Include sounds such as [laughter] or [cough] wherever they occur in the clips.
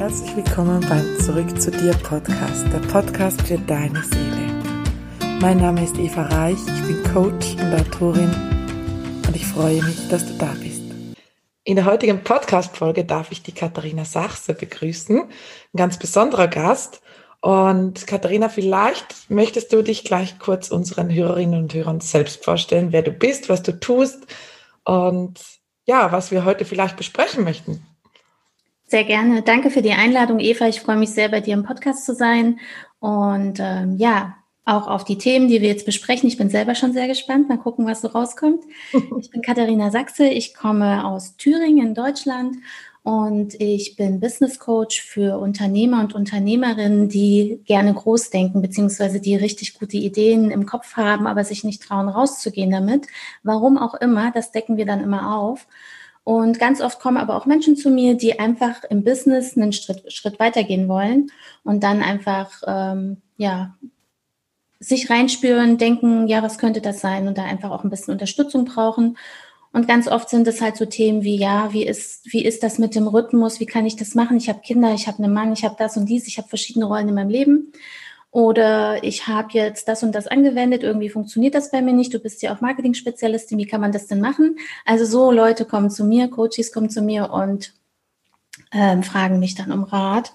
Herzlich willkommen beim Zurück zu dir Podcast, der Podcast für deine Seele. Mein Name ist Eva Reich, ich bin Coach und Autorin und ich freue mich, dass du da bist. In der heutigen Podcast-Folge darf ich die Katharina Sachse begrüßen, ein ganz besonderer Gast. Und Katharina, vielleicht möchtest du dich gleich kurz unseren Hörerinnen und Hörern selbst vorstellen, wer du bist, was du tust und ja, was wir heute vielleicht besprechen möchten. Sehr gerne. Danke für die Einladung, Eva. Ich freue mich sehr, bei dir im Podcast zu sein. Und ähm, ja, auch auf die Themen, die wir jetzt besprechen. Ich bin selber schon sehr gespannt. Mal gucken, was so rauskommt. [laughs] Ich bin Katharina Sachse. Ich komme aus Thüringen in Deutschland und ich bin Business Coach für Unternehmer und Unternehmerinnen, die gerne groß denken, beziehungsweise die richtig gute Ideen im Kopf haben, aber sich nicht trauen, rauszugehen damit. Warum auch immer, das decken wir dann immer auf. Und ganz oft kommen aber auch Menschen zu mir, die einfach im Business einen Schritt, Schritt weitergehen wollen und dann einfach, ähm, ja, sich reinspüren, denken, ja, was könnte das sein und da einfach auch ein bisschen Unterstützung brauchen. Und ganz oft sind es halt so Themen wie, ja, wie ist, wie ist das mit dem Rhythmus? Wie kann ich das machen? Ich habe Kinder, ich habe einen Mann, ich habe das und dies, ich habe verschiedene Rollen in meinem Leben. Oder ich habe jetzt das und das angewendet, irgendwie funktioniert das bei mir nicht. Du bist ja auch Marketing-Spezialistin, wie kann man das denn machen? Also so Leute kommen zu mir, Coaches kommen zu mir und ähm, fragen mich dann um Rat.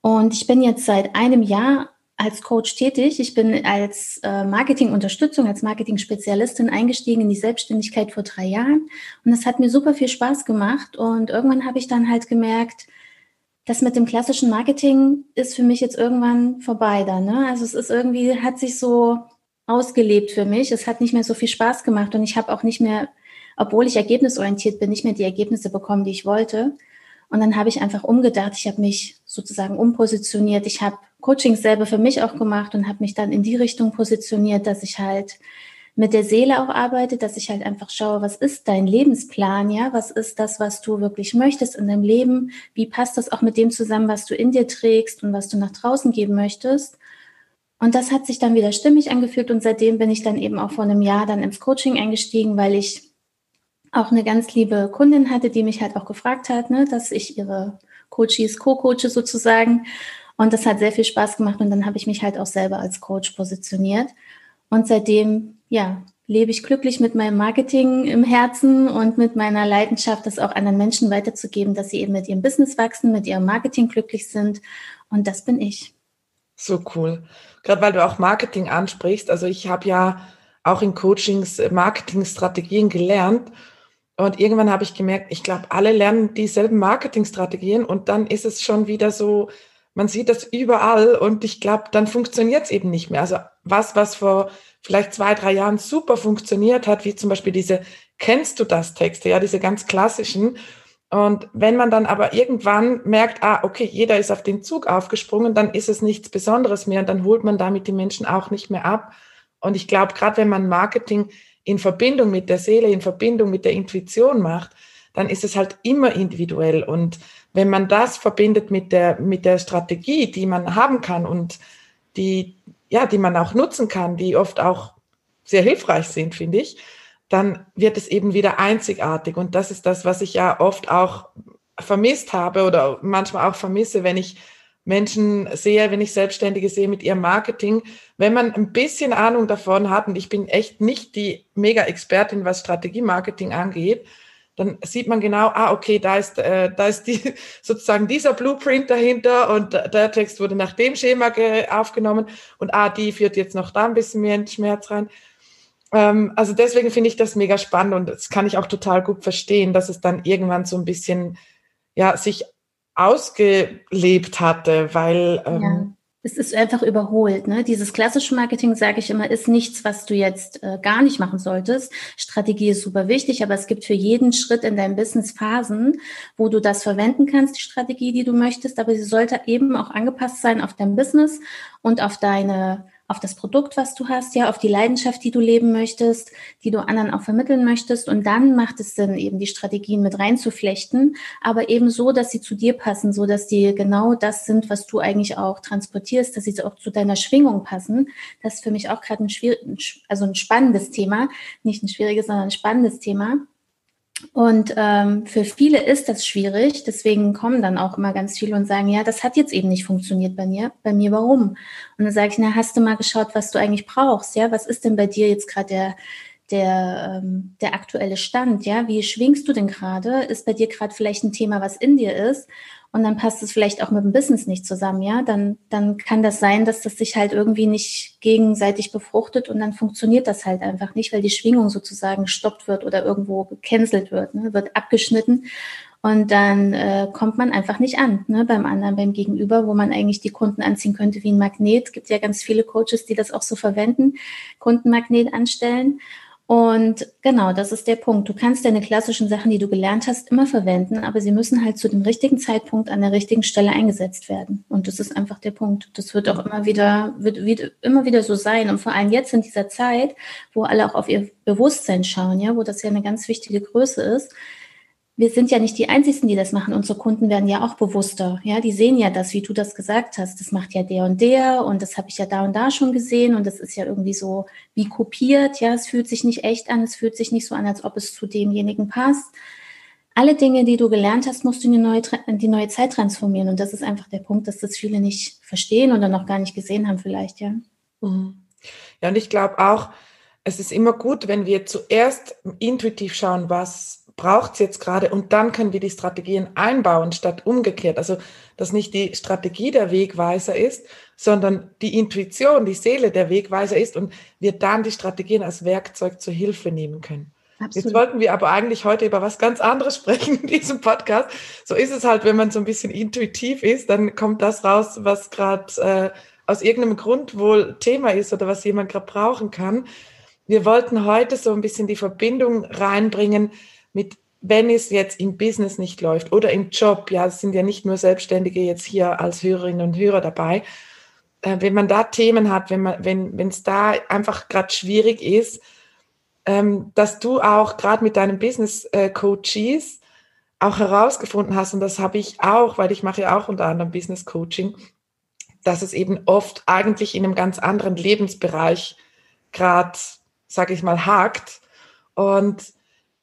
Und ich bin jetzt seit einem Jahr als Coach tätig. Ich bin als äh, Marketingunterstützung, als Marketing-Spezialistin eingestiegen in die Selbstständigkeit vor drei Jahren. Und das hat mir super viel Spaß gemacht. Und irgendwann habe ich dann halt gemerkt, das mit dem klassischen Marketing ist für mich jetzt irgendwann vorbei da. Ne? Also es ist irgendwie, hat sich so ausgelebt für mich. Es hat nicht mehr so viel Spaß gemacht und ich habe auch nicht mehr, obwohl ich ergebnisorientiert bin, nicht mehr die Ergebnisse bekommen, die ich wollte. Und dann habe ich einfach umgedacht. Ich habe mich sozusagen umpositioniert. Ich habe Coachings selber für mich auch gemacht und habe mich dann in die Richtung positioniert, dass ich halt mit der Seele auch arbeite, dass ich halt einfach schaue, was ist dein Lebensplan, ja? Was ist das, was du wirklich möchtest in deinem Leben? Wie passt das auch mit dem zusammen, was du in dir trägst und was du nach draußen geben möchtest? Und das hat sich dann wieder stimmig angefühlt und seitdem bin ich dann eben auch vor einem Jahr dann ins Coaching eingestiegen, weil ich auch eine ganz liebe Kundin hatte, die mich halt auch gefragt hat, ne, dass ich ihre Coaches co-coache sozusagen. Und das hat sehr viel Spaß gemacht und dann habe ich mich halt auch selber als Coach positioniert. Und seitdem ja, lebe ich glücklich mit meinem Marketing im Herzen und mit meiner Leidenschaft, das auch anderen Menschen weiterzugeben, dass sie eben mit ihrem Business wachsen, mit ihrem Marketing glücklich sind. Und das bin ich. So cool. Gerade weil du auch Marketing ansprichst. Also ich habe ja auch in Coachings Marketingstrategien gelernt. Und irgendwann habe ich gemerkt, ich glaube, alle lernen dieselben Marketingstrategien und dann ist es schon wieder so, man sieht das überall und ich glaube, dann funktioniert es eben nicht mehr. Also was, was vor vielleicht zwei, drei Jahren super funktioniert hat, wie zum Beispiel diese Kennst du das Texte, ja, diese ganz klassischen. Und wenn man dann aber irgendwann merkt, ah, okay, jeder ist auf den Zug aufgesprungen, dann ist es nichts Besonderes mehr und dann holt man damit die Menschen auch nicht mehr ab. Und ich glaube, gerade wenn man Marketing in Verbindung mit der Seele, in Verbindung mit der Intuition macht, dann ist es halt immer individuell. Und wenn man das verbindet mit der, mit der Strategie, die man haben kann und die, ja, die man auch nutzen kann, die oft auch sehr hilfreich sind, finde ich, dann wird es eben wieder einzigartig. Und das ist das, was ich ja oft auch vermisst habe oder manchmal auch vermisse, wenn ich Menschen sehe, wenn ich Selbstständige sehe mit ihrem Marketing, wenn man ein bisschen Ahnung davon hat, und ich bin echt nicht die Mega-Expertin, was Strategie-Marketing angeht, dann sieht man genau, ah, okay, da ist, äh, da ist die, [laughs] sozusagen dieser Blueprint dahinter und der Text wurde nach dem Schema aufgenommen und ah, die führt jetzt noch da ein bisschen mehr in den Schmerz rein. Ähm, also deswegen finde ich das mega spannend und das kann ich auch total gut verstehen, dass es dann irgendwann so ein bisschen, ja, sich ausgelebt hatte, weil ähm, es ist einfach überholt. Ne? Dieses klassische Marketing, sage ich immer, ist nichts, was du jetzt äh, gar nicht machen solltest. Strategie ist super wichtig, aber es gibt für jeden Schritt in deinem Business Phasen, wo du das verwenden kannst, die Strategie, die du möchtest, aber sie sollte eben auch angepasst sein auf dein Business und auf deine auf das Produkt, was du hast, ja, auf die Leidenschaft, die du leben möchtest, die du anderen auch vermitteln möchtest. Und dann macht es Sinn, eben die Strategien mit reinzuflechten, aber eben so, dass sie zu dir passen, so dass die genau das sind, was du eigentlich auch transportierst, dass sie auch zu deiner Schwingung passen. Das ist für mich auch gerade ein schwierig, also ein spannendes Thema, nicht ein schwieriges, sondern ein spannendes Thema. Und ähm, für viele ist das schwierig, deswegen kommen dann auch immer ganz viele und sagen, ja, das hat jetzt eben nicht funktioniert bei mir. Bei mir, warum? Und dann sage ich, na, hast du mal geschaut, was du eigentlich brauchst? Ja, was ist denn bei dir jetzt gerade der, der, ähm, der aktuelle Stand? Ja, wie schwingst du denn gerade? Ist bei dir gerade vielleicht ein Thema, was in dir ist? Und dann passt es vielleicht auch mit dem Business nicht zusammen, ja, dann, dann kann das sein, dass das sich halt irgendwie nicht gegenseitig befruchtet und dann funktioniert das halt einfach nicht, weil die Schwingung sozusagen gestoppt wird oder irgendwo gecancelt wird, ne, wird abgeschnitten und dann äh, kommt man einfach nicht an ne, beim anderen, beim Gegenüber, wo man eigentlich die Kunden anziehen könnte wie ein Magnet. Es gibt ja ganz viele Coaches, die das auch so verwenden, Kundenmagnet anstellen. Und genau, das ist der Punkt. Du kannst deine klassischen Sachen, die du gelernt hast, immer verwenden, aber sie müssen halt zu dem richtigen Zeitpunkt an der richtigen Stelle eingesetzt werden. Und das ist einfach der Punkt. Das wird auch immer wieder, wird, wird immer wieder so sein. Und vor allem jetzt in dieser Zeit, wo alle auch auf ihr Bewusstsein schauen, ja, wo das ja eine ganz wichtige Größe ist, wir sind ja nicht die Einzigen, die das machen. Unsere Kunden werden ja auch bewusster. Ja, die sehen ja das, wie du das gesagt hast. Das macht ja der und der und das habe ich ja da und da schon gesehen und das ist ja irgendwie so wie kopiert. Ja, es fühlt sich nicht echt an. Es fühlt sich nicht so an, als ob es zu demjenigen passt. Alle Dinge, die du gelernt hast, musst du in die neue, in die neue Zeit transformieren. Und das ist einfach der Punkt, dass das viele nicht verstehen oder noch gar nicht gesehen haben vielleicht, ja. Mhm. Ja, und ich glaube auch, es ist immer gut, wenn wir zuerst intuitiv schauen, was braucht es jetzt gerade und dann können wir die Strategien einbauen, statt umgekehrt. Also, dass nicht die Strategie der Wegweiser ist, sondern die Intuition, die Seele der Wegweiser ist und wir dann die Strategien als Werkzeug zur Hilfe nehmen können. Absolut. Jetzt wollten wir aber eigentlich heute über was ganz anderes sprechen in diesem Podcast. So ist es halt, wenn man so ein bisschen intuitiv ist, dann kommt das raus, was gerade äh, aus irgendeinem Grund wohl Thema ist oder was jemand gerade brauchen kann. Wir wollten heute so ein bisschen die Verbindung reinbringen mit wenn es jetzt im Business nicht läuft oder im Job, ja, es sind ja nicht nur Selbstständige jetzt hier als Hörerinnen und Hörer dabei, äh, wenn man da Themen hat, wenn man, wenn es da einfach gerade schwierig ist, ähm, dass du auch gerade mit deinen Business äh, Coaches auch herausgefunden hast und das habe ich auch, weil ich mache ja auch unter anderem Business Coaching, dass es eben oft eigentlich in einem ganz anderen Lebensbereich gerade, sage ich mal, hakt. Und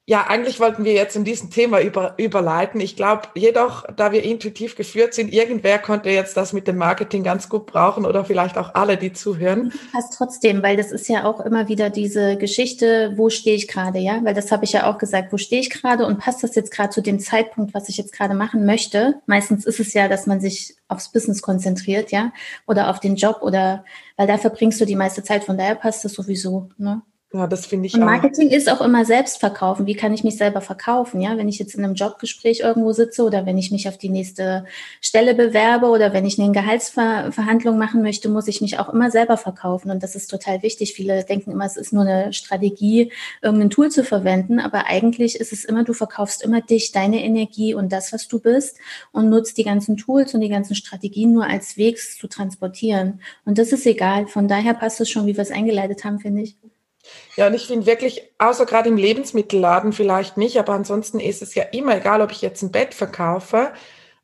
ja, eigentlich wollten wir jetzt in diesem Thema über, überleiten. Ich glaube jedoch, da wir intuitiv geführt sind, irgendwer konnte jetzt das mit dem Marketing ganz gut brauchen oder vielleicht auch alle, die zuhören. Passt trotzdem, weil das ist ja auch immer wieder diese Geschichte, wo stehe ich gerade, ja? Weil das habe ich ja auch gesagt, wo stehe ich gerade und passt das jetzt gerade zu dem Zeitpunkt, was ich jetzt gerade machen möchte? Meistens ist es ja, dass man sich aufs Business konzentriert, ja? Oder auf den Job oder, weil da verbringst du die meiste Zeit, von daher passt das sowieso, ne? Ja, das finde ich Und Marketing auch. ist auch immer Selbstverkaufen. Wie kann ich mich selber verkaufen? Ja, wenn ich jetzt in einem Jobgespräch irgendwo sitze oder wenn ich mich auf die nächste Stelle bewerbe oder wenn ich eine Gehaltsverhandlung machen möchte, muss ich mich auch immer selber verkaufen. Und das ist total wichtig. Viele denken immer, es ist nur eine Strategie, irgendein Tool zu verwenden. Aber eigentlich ist es immer, du verkaufst immer dich, deine Energie und das, was du bist und nutzt die ganzen Tools und die ganzen Strategien nur als Weg zu transportieren. Und das ist egal. Von daher passt es schon, wie wir es eingeleitet haben, finde ich. Ja, und ich finde wirklich, außer gerade im Lebensmittelladen vielleicht nicht, aber ansonsten ist es ja immer egal, ob ich jetzt ein Bett verkaufe,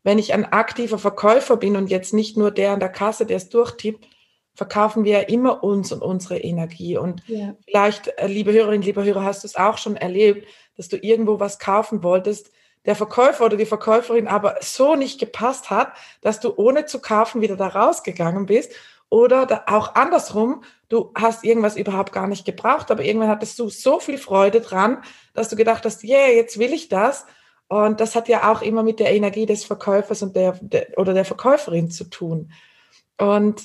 wenn ich ein aktiver Verkäufer bin und jetzt nicht nur der an der Kasse, der es durchtippt, verkaufen wir ja immer uns und unsere Energie. Und ja. vielleicht, äh, liebe Hörerinnen, liebe Hörer, hast du es auch schon erlebt, dass du irgendwo was kaufen wolltest, der Verkäufer oder die Verkäuferin aber so nicht gepasst hat, dass du ohne zu kaufen wieder da rausgegangen bist oder auch andersrum, du hast irgendwas überhaupt gar nicht gebraucht, aber irgendwann hattest du so viel Freude dran, dass du gedacht hast, yeah, jetzt will ich das. Und das hat ja auch immer mit der Energie des Verkäufers und der, der oder der Verkäuferin zu tun. Und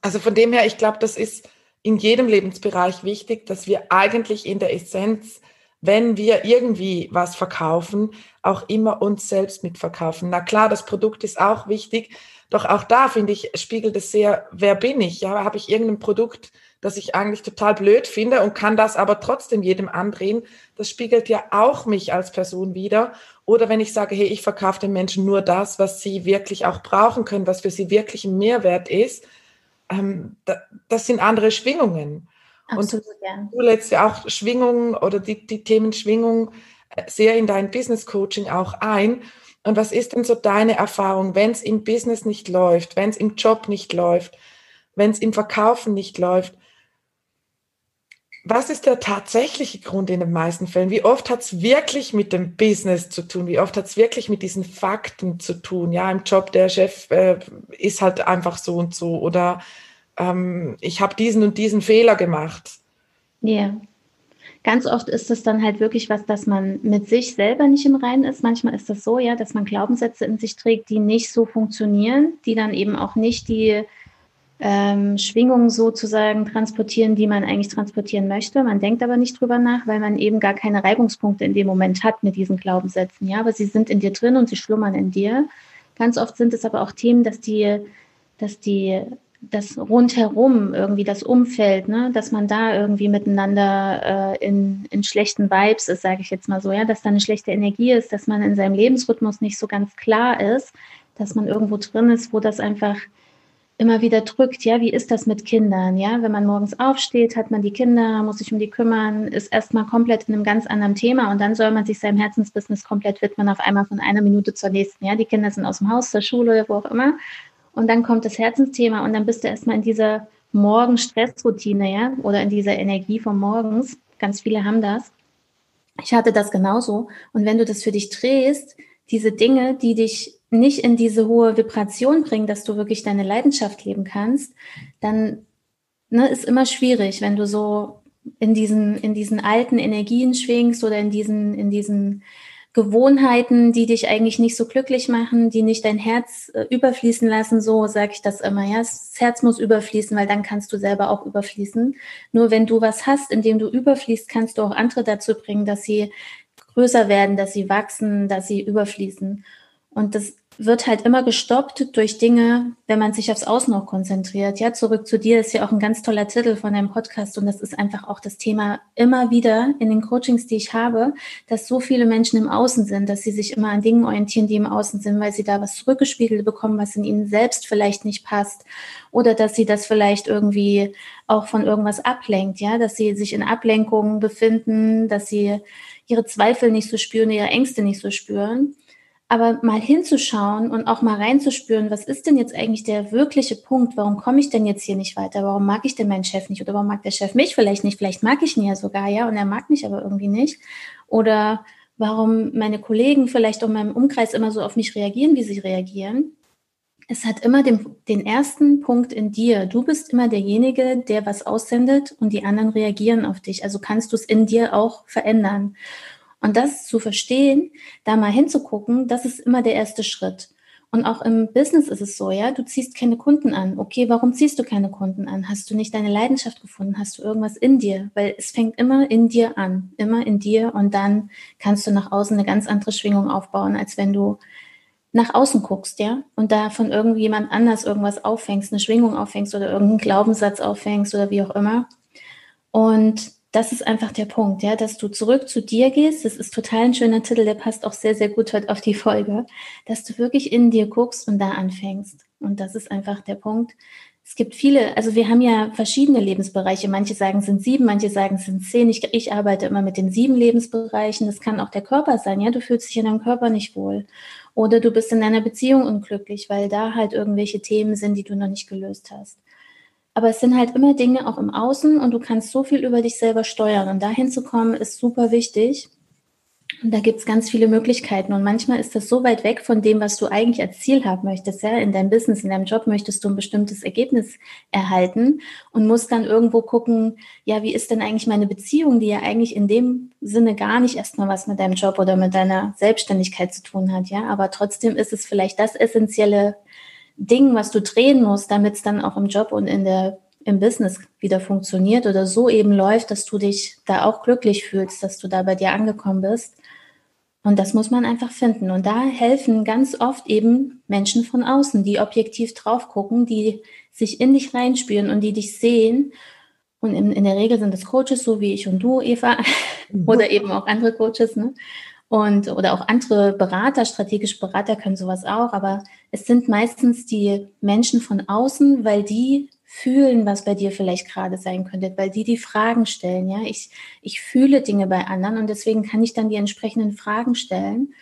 also von dem her, ich glaube, das ist in jedem Lebensbereich wichtig, dass wir eigentlich in der Essenz, wenn wir irgendwie was verkaufen, auch immer uns selbst mitverkaufen. Na klar, das Produkt ist auch wichtig, doch auch da, finde ich, spiegelt es sehr, wer bin ich? Ja, habe ich irgendein Produkt, das ich eigentlich total blöd finde und kann das aber trotzdem jedem andrehen? Das spiegelt ja auch mich als Person wieder. Oder wenn ich sage, hey, ich verkaufe den Menschen nur das, was sie wirklich auch brauchen können, was für sie wirklich ein Mehrwert ist, ähm, da, das sind andere Schwingungen. Absolut, und ja. du lädst ja auch Schwingungen oder die, die Themen Schwingung äh, sehr in dein Business Coaching auch ein. Und was ist denn so deine Erfahrung, wenn es im Business nicht läuft, wenn es im Job nicht läuft, wenn es im Verkaufen nicht läuft? was ist der tatsächliche Grund in den meisten Fällen? Wie oft hat es wirklich mit dem Business zu tun? Wie oft hat es wirklich mit diesen Fakten zu tun? Ja, im Job, der Chef äh, ist halt einfach so und so oder ähm, ich habe diesen und diesen Fehler gemacht. Ja. Yeah. Ganz oft ist es dann halt wirklich was, dass man mit sich selber nicht im Reinen ist. Manchmal ist das so, ja, dass man Glaubenssätze in sich trägt, die nicht so funktionieren, die dann eben auch nicht die ähm, Schwingungen sozusagen transportieren, die man eigentlich transportieren möchte. Man denkt aber nicht drüber nach, weil man eben gar keine Reibungspunkte in dem Moment hat mit diesen Glaubenssätzen. Ja, aber sie sind in dir drin und sie schlummern in dir. Ganz oft sind es aber auch Themen, dass die, dass die, das rundherum irgendwie das Umfeld, ne, dass man da irgendwie miteinander äh, in, in schlechten Vibes ist, sage ich jetzt mal so, ja, dass da eine schlechte Energie ist, dass man in seinem Lebensrhythmus nicht so ganz klar ist, dass man irgendwo drin ist, wo das einfach immer wieder drückt, ja, wie ist das mit Kindern, ja, wenn man morgens aufsteht, hat man die Kinder, muss sich um die kümmern, ist erstmal komplett in einem ganz anderen Thema und dann soll man sich seinem Herzensbusiness komplett widmen, auf einmal von einer Minute zur nächsten, ja, die Kinder sind aus dem Haus, zur Schule, wo auch immer und dann kommt das Herzensthema und dann bist du erstmal in dieser Morgen-Stressroutine, ja, oder in dieser Energie von morgens, ganz viele haben das, ich hatte das genauso. Und wenn du das für dich drehst, diese Dinge, die dich nicht in diese hohe Vibration bringen, dass du wirklich deine Leidenschaft leben kannst, dann ne, ist immer schwierig, wenn du so in diesen, in diesen alten Energien schwingst oder in diesen, in diesen Gewohnheiten, die dich eigentlich nicht so glücklich machen, die nicht dein Herz äh, überfließen lassen, so sage ich das immer, ja. Das Herz muss überfließen, weil dann kannst du selber auch überfließen. Nur wenn du was hast, in dem du überfließt, kannst du auch andere dazu bringen, dass sie größer werden, dass sie wachsen, dass sie überfließen. Und das wird halt immer gestoppt durch Dinge, wenn man sich aufs Außen auch konzentriert. Ja, zurück zu dir ist ja auch ein ganz toller Titel von deinem Podcast und das ist einfach auch das Thema immer wieder in den Coachings, die ich habe, dass so viele Menschen im Außen sind, dass sie sich immer an Dingen orientieren, die im Außen sind, weil sie da was zurückgespiegelt bekommen, was in ihnen selbst vielleicht nicht passt oder dass sie das vielleicht irgendwie auch von irgendwas ablenkt, ja, dass sie sich in Ablenkungen befinden, dass sie ihre Zweifel nicht so spüren, ihre Ängste nicht so spüren. Aber mal hinzuschauen und auch mal reinzuspüren, was ist denn jetzt eigentlich der wirkliche Punkt? Warum komme ich denn jetzt hier nicht weiter? Warum mag ich denn meinen Chef nicht? Oder warum mag der Chef mich vielleicht nicht? Vielleicht mag ich ihn ja sogar, ja, und er mag mich aber irgendwie nicht. Oder warum meine Kollegen vielleicht in meinem Umkreis immer so auf mich reagieren, wie sie reagieren. Es hat immer den, den ersten Punkt in dir. Du bist immer derjenige, der was aussendet und die anderen reagieren auf dich. Also kannst du es in dir auch verändern. Und das zu verstehen, da mal hinzugucken, das ist immer der erste Schritt. Und auch im Business ist es so, ja, du ziehst keine Kunden an. Okay, warum ziehst du keine Kunden an? Hast du nicht deine Leidenschaft gefunden? Hast du irgendwas in dir? Weil es fängt immer in dir an, immer in dir und dann kannst du nach außen eine ganz andere Schwingung aufbauen, als wenn du nach außen guckst, ja, und da von irgendjemand anders irgendwas auffängst, eine Schwingung auffängst oder irgendeinen Glaubenssatz auffängst oder wie auch immer. Und das ist einfach der Punkt, ja, dass du zurück zu dir gehst. Das ist total ein schöner Titel, der passt auch sehr, sehr gut heute auf die Folge, dass du wirklich in dir guckst und da anfängst. Und das ist einfach der Punkt. Es gibt viele, also wir haben ja verschiedene Lebensbereiche. Manche sagen, es sind sieben, manche sagen, es sind zehn. Ich, ich arbeite immer mit den sieben Lebensbereichen. Das kann auch der Körper sein, ja. Du fühlst dich in deinem Körper nicht wohl. Oder du bist in deiner Beziehung unglücklich, weil da halt irgendwelche Themen sind, die du noch nicht gelöst hast. Aber es sind halt immer Dinge auch im Außen und du kannst so viel über dich selber steuern. Und dahin zu kommen, ist super wichtig. Und da gibt es ganz viele Möglichkeiten. Und manchmal ist das so weit weg von dem, was du eigentlich als Ziel haben möchtest. Ja? In deinem Business, in deinem Job möchtest du ein bestimmtes Ergebnis erhalten und musst dann irgendwo gucken, ja, wie ist denn eigentlich meine Beziehung, die ja eigentlich in dem Sinne gar nicht erstmal was mit deinem Job oder mit deiner Selbstständigkeit zu tun hat. Ja, aber trotzdem ist es vielleicht das essentielle Ding, was du drehen musst, damit es dann auch im Job und in der, im Business wieder funktioniert oder so eben läuft, dass du dich da auch glücklich fühlst, dass du da bei dir angekommen bist. Und das muss man einfach finden. Und da helfen ganz oft eben Menschen von außen, die objektiv drauf gucken, die sich in dich reinspüren und die dich sehen. Und in, in der Regel sind es Coaches, so wie ich und du, Eva, [laughs] oder eben auch andere Coaches, ne? Und, oder auch andere Berater, strategische Berater können sowas auch, aber es sind meistens die Menschen von außen, weil die fühlen, was bei dir vielleicht gerade sein könnte, weil die die Fragen stellen. Ja, ich, ich fühle Dinge bei anderen und deswegen kann ich dann die entsprechenden Fragen stellen.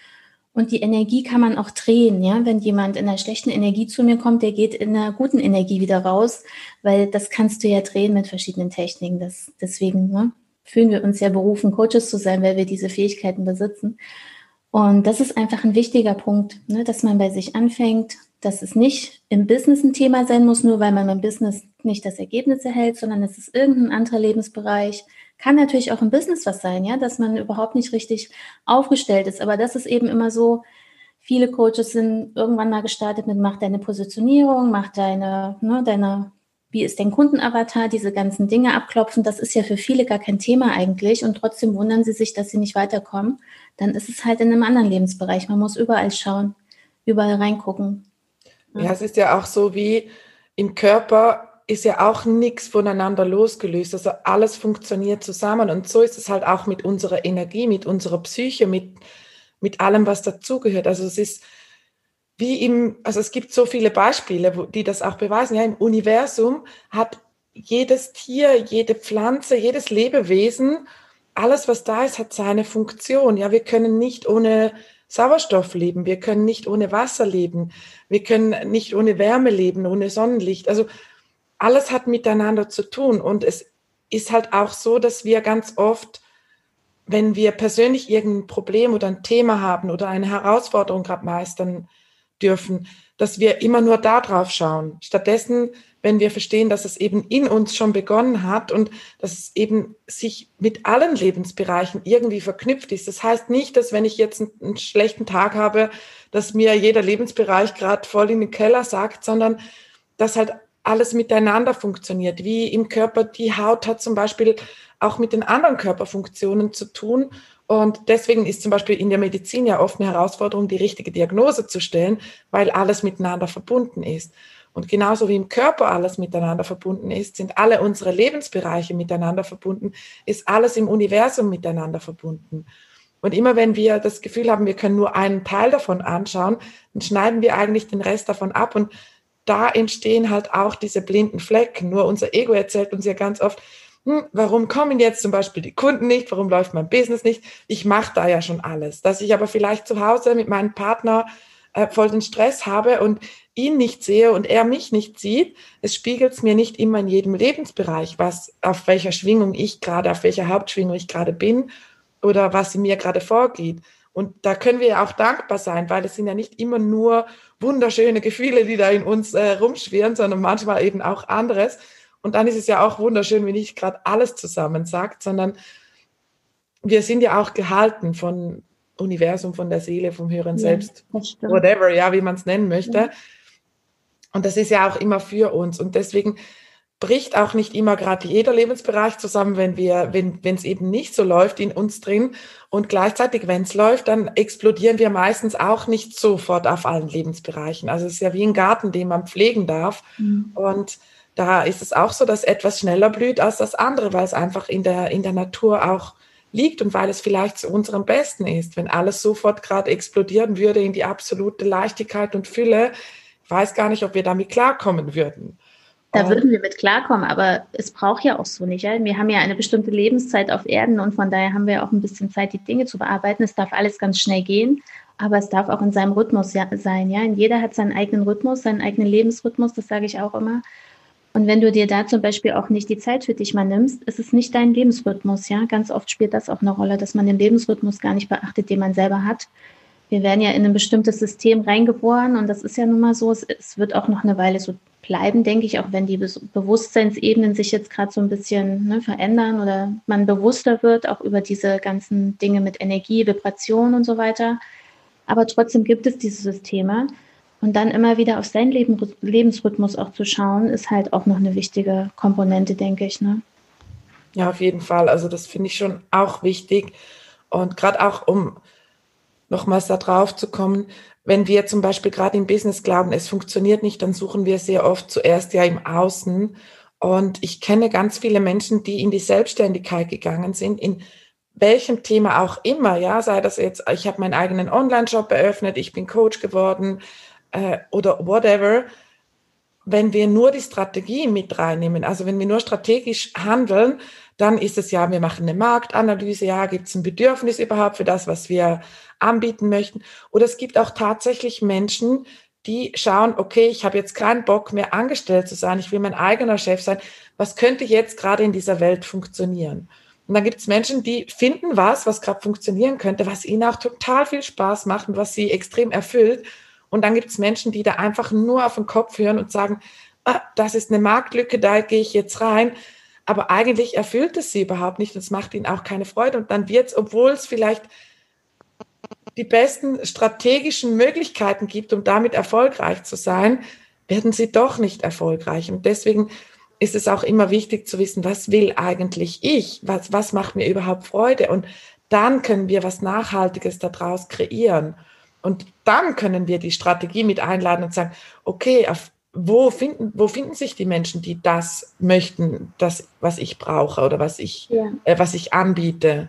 Und die Energie kann man auch drehen, ja. Wenn jemand in einer schlechten Energie zu mir kommt, der geht in einer guten Energie wieder raus, weil das kannst du ja drehen mit verschiedenen Techniken. Das, deswegen ne, fühlen wir uns ja berufen, Coaches zu sein, weil wir diese Fähigkeiten besitzen. Und das ist einfach ein wichtiger Punkt, ne, dass man bei sich anfängt, dass es nicht im Business ein Thema sein muss, nur weil man im Business nicht das Ergebnis erhält, sondern es ist irgendein anderer Lebensbereich, kann natürlich auch im Business was sein, ja, dass man überhaupt nicht richtig aufgestellt ist. Aber das ist eben immer so, viele Coaches sind irgendwann mal gestartet mit, mach deine Positionierung, mach deine, ne, deine, wie ist dein Kundenavatar, diese ganzen Dinge abklopfen. Das ist ja für viele gar kein Thema eigentlich und trotzdem wundern sie sich, dass sie nicht weiterkommen. Dann ist es halt in einem anderen Lebensbereich. Man muss überall schauen, überall reingucken. Ja, es ist ja auch so wie im Körper ist ja auch nichts voneinander losgelöst. Also alles funktioniert zusammen. Und so ist es halt auch mit unserer Energie, mit unserer Psyche, mit, mit allem, was dazugehört. Also es ist wie im, also es gibt so viele Beispiele, wo, die das auch beweisen. Ja, im Universum hat jedes Tier, jede Pflanze, jedes Lebewesen, alles, was da ist, hat seine Funktion. Ja, wir können nicht ohne Sauerstoff leben. Wir können nicht ohne Wasser leben. Wir können nicht ohne Wärme leben, ohne Sonnenlicht. Also alles hat miteinander zu tun. Und es ist halt auch so, dass wir ganz oft, wenn wir persönlich irgendein Problem oder ein Thema haben oder eine Herausforderung gerade meistern dürfen, dass wir immer nur da drauf schauen. Stattdessen, wenn wir verstehen, dass es eben in uns schon begonnen hat und dass es eben sich mit allen Lebensbereichen irgendwie verknüpft ist. Das heißt nicht, dass wenn ich jetzt einen, einen schlechten Tag habe, dass mir jeder Lebensbereich gerade voll in den Keller sagt, sondern dass halt alles miteinander funktioniert. Wie im Körper, die Haut hat zum Beispiel auch mit den anderen Körperfunktionen zu tun. Und deswegen ist zum Beispiel in der Medizin ja oft eine Herausforderung, die richtige Diagnose zu stellen, weil alles miteinander verbunden ist. Und genauso wie im Körper alles miteinander verbunden ist, sind alle unsere Lebensbereiche miteinander verbunden, ist alles im Universum miteinander verbunden. Und immer wenn wir das Gefühl haben, wir können nur einen Teil davon anschauen, dann schneiden wir eigentlich den Rest davon ab und da entstehen halt auch diese blinden Flecken. Nur unser Ego erzählt uns ja ganz oft, hm, warum kommen jetzt zum Beispiel die Kunden nicht, warum läuft mein Business nicht? Ich mache da ja schon alles. Dass ich aber vielleicht zu Hause mit meinem Partner äh, voll den Stress habe und ihn nicht sehe und er mich nicht sieht, es spiegelt mir nicht immer in jedem Lebensbereich, was auf welcher Schwingung ich gerade, auf welcher Hauptschwingung ich gerade bin oder was in mir gerade vorgeht. Und da können wir ja auch dankbar sein, weil es sind ja nicht immer nur wunderschöne Gefühle, die da in uns äh, rumschwirren, sondern manchmal eben auch anderes. Und dann ist es ja auch wunderschön, wenn nicht gerade alles zusammen sagt, sondern wir sind ja auch gehalten von Universum, von der Seele, vom höheren ja, Selbst, whatever, ja, wie man es nennen möchte. Ja. Und das ist ja auch immer für uns. Und deswegen bricht auch nicht immer gerade jeder Lebensbereich zusammen, wenn wir, wenn es eben nicht so läuft in uns drin. Und gleichzeitig, wenn es läuft, dann explodieren wir meistens auch nicht sofort auf allen Lebensbereichen. Also es ist ja wie ein Garten, den man pflegen darf. Mhm. Und da ist es auch so, dass etwas schneller blüht als das andere, weil es einfach in der, in der Natur auch liegt und weil es vielleicht zu unserem Besten ist. Wenn alles sofort gerade explodieren würde in die absolute Leichtigkeit und Fülle, weiß gar nicht, ob wir damit klarkommen würden. Da würden wir mit klarkommen, aber es braucht ja auch so nicht. Wir haben ja eine bestimmte Lebenszeit auf Erden und von daher haben wir auch ein bisschen Zeit, die Dinge zu bearbeiten. Es darf alles ganz schnell gehen, aber es darf auch in seinem Rhythmus sein. Ja? Und jeder hat seinen eigenen Rhythmus, seinen eigenen Lebensrhythmus, das sage ich auch immer. Und wenn du dir da zum Beispiel auch nicht die Zeit für dich mal nimmst, ist es nicht dein Lebensrhythmus. Ja, ganz oft spielt das auch eine Rolle, dass man den Lebensrhythmus gar nicht beachtet, den man selber hat. Wir werden ja in ein bestimmtes System reingeboren und das ist ja nun mal so. Es, wird auch noch eine Weile so bleiben, denke ich, auch wenn die Be Bewusstseinsebenen sich jetzt gerade so ein bisschen ne, verändern oder man bewusster wird, auch über diese ganzen Dinge mit Energie, Vibration und so weiter. Aber trotzdem gibt es diese Systeme. Und dann immer wieder auf seinen Leben, Lebensrhythmus auch zu schauen, ist halt auch noch eine wichtige Komponente, denke ich. Ne? Ja, auf jeden Fall. Also das finde ich schon auch wichtig. Und gerade auch, um nochmals da drauf zu kommen, wenn wir zum Beispiel gerade im Business glauben, es funktioniert nicht, dann suchen wir sehr oft zuerst ja im Außen. Und ich kenne ganz viele Menschen, die in die Selbstständigkeit gegangen sind, in welchem Thema auch immer, ja, sei das jetzt, ich habe meinen eigenen Online-Shop eröffnet, ich bin Coach geworden äh, oder whatever. Wenn wir nur die Strategie mit reinnehmen, also wenn wir nur strategisch handeln, Dann ist es ja, wir machen eine Marktanalyse, ja, gibt es ein Bedürfnis überhaupt für das, was wir anbieten möchten? Oder es gibt auch tatsächlich Menschen, die schauen, okay, ich habe jetzt keinen Bock mehr angestellt zu sein, ich will mein eigener Chef sein. Was könnte jetzt gerade in dieser Welt funktionieren? Und dann gibt es Menschen, die finden was, was gerade funktionieren könnte, was ihnen auch total viel Spaß macht und was sie extrem erfüllt. Und dann gibt es Menschen, die da einfach nur auf den Kopf hören und sagen, ah, das ist eine Marktlücke, da gehe ich jetzt rein. Aber eigentlich erfüllt es sie überhaupt nicht und es macht ihnen auch keine Freude. Und dann wird es, obwohl es vielleicht die besten strategischen Möglichkeiten gibt, um damit erfolgreich zu sein, werden sie doch nicht erfolgreich. Und deswegen ist es auch immer wichtig zu wissen, was will eigentlich ich? Was, was macht mir überhaupt Freude? Und dann können wir was Nachhaltiges daraus kreieren. Und dann können wir die Strategie mit einladen und sagen, okay, auf, wo finden, wo finden sich die Menschen, die das möchten, das, was ich brauche oder was ich, ja. äh, was ich anbiete?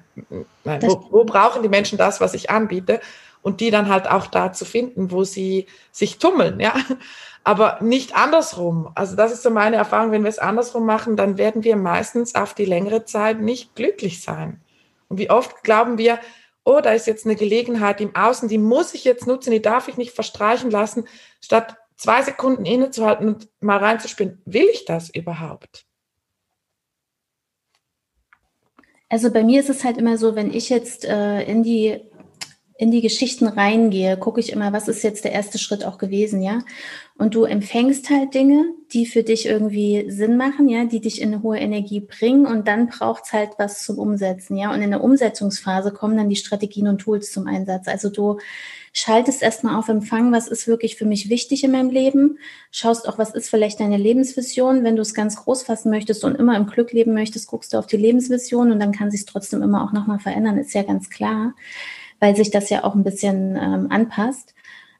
Nein, wo, wo brauchen die Menschen das, was ich anbiete? Und die dann halt auch da zu finden, wo sie sich tummeln, ja aber nicht andersrum. Also das ist so meine Erfahrung. Wenn wir es andersrum machen, dann werden wir meistens auf die längere Zeit nicht glücklich sein. Und wie oft glauben wir, oh, da ist jetzt eine Gelegenheit im Außen, die muss ich jetzt nutzen, die darf ich nicht verstreichen lassen, statt zwei Sekunden innezuhalten und mal reinzuspielen. Will ich das überhaupt? Also bei mir ist es halt immer so, wenn ich jetzt äh, in die in die Geschichten reingehe, gucke ich immer, was ist jetzt der erste Schritt auch gewesen, ja? Und du empfängst halt Dinge, die für dich irgendwie Sinn machen, ja, die dich in eine hohe Energie bringen und dann braucht's halt was zum Umsetzen, ja? Und in der Umsetzungsphase kommen dann die Strategien und Tools zum Einsatz. Also du schaltest erstmal auf Empfang, was ist wirklich für mich wichtig in meinem Leben, schaust auch, was ist vielleicht deine Lebensvision, wenn du es ganz groß fassen möchtest und immer im Glück leben möchtest, guckst du auf die Lebensvision und dann kann sich trotzdem immer auch nochmal verändern, ist ja ganz klar weil sich das ja auch ein bisschen ähm, anpasst.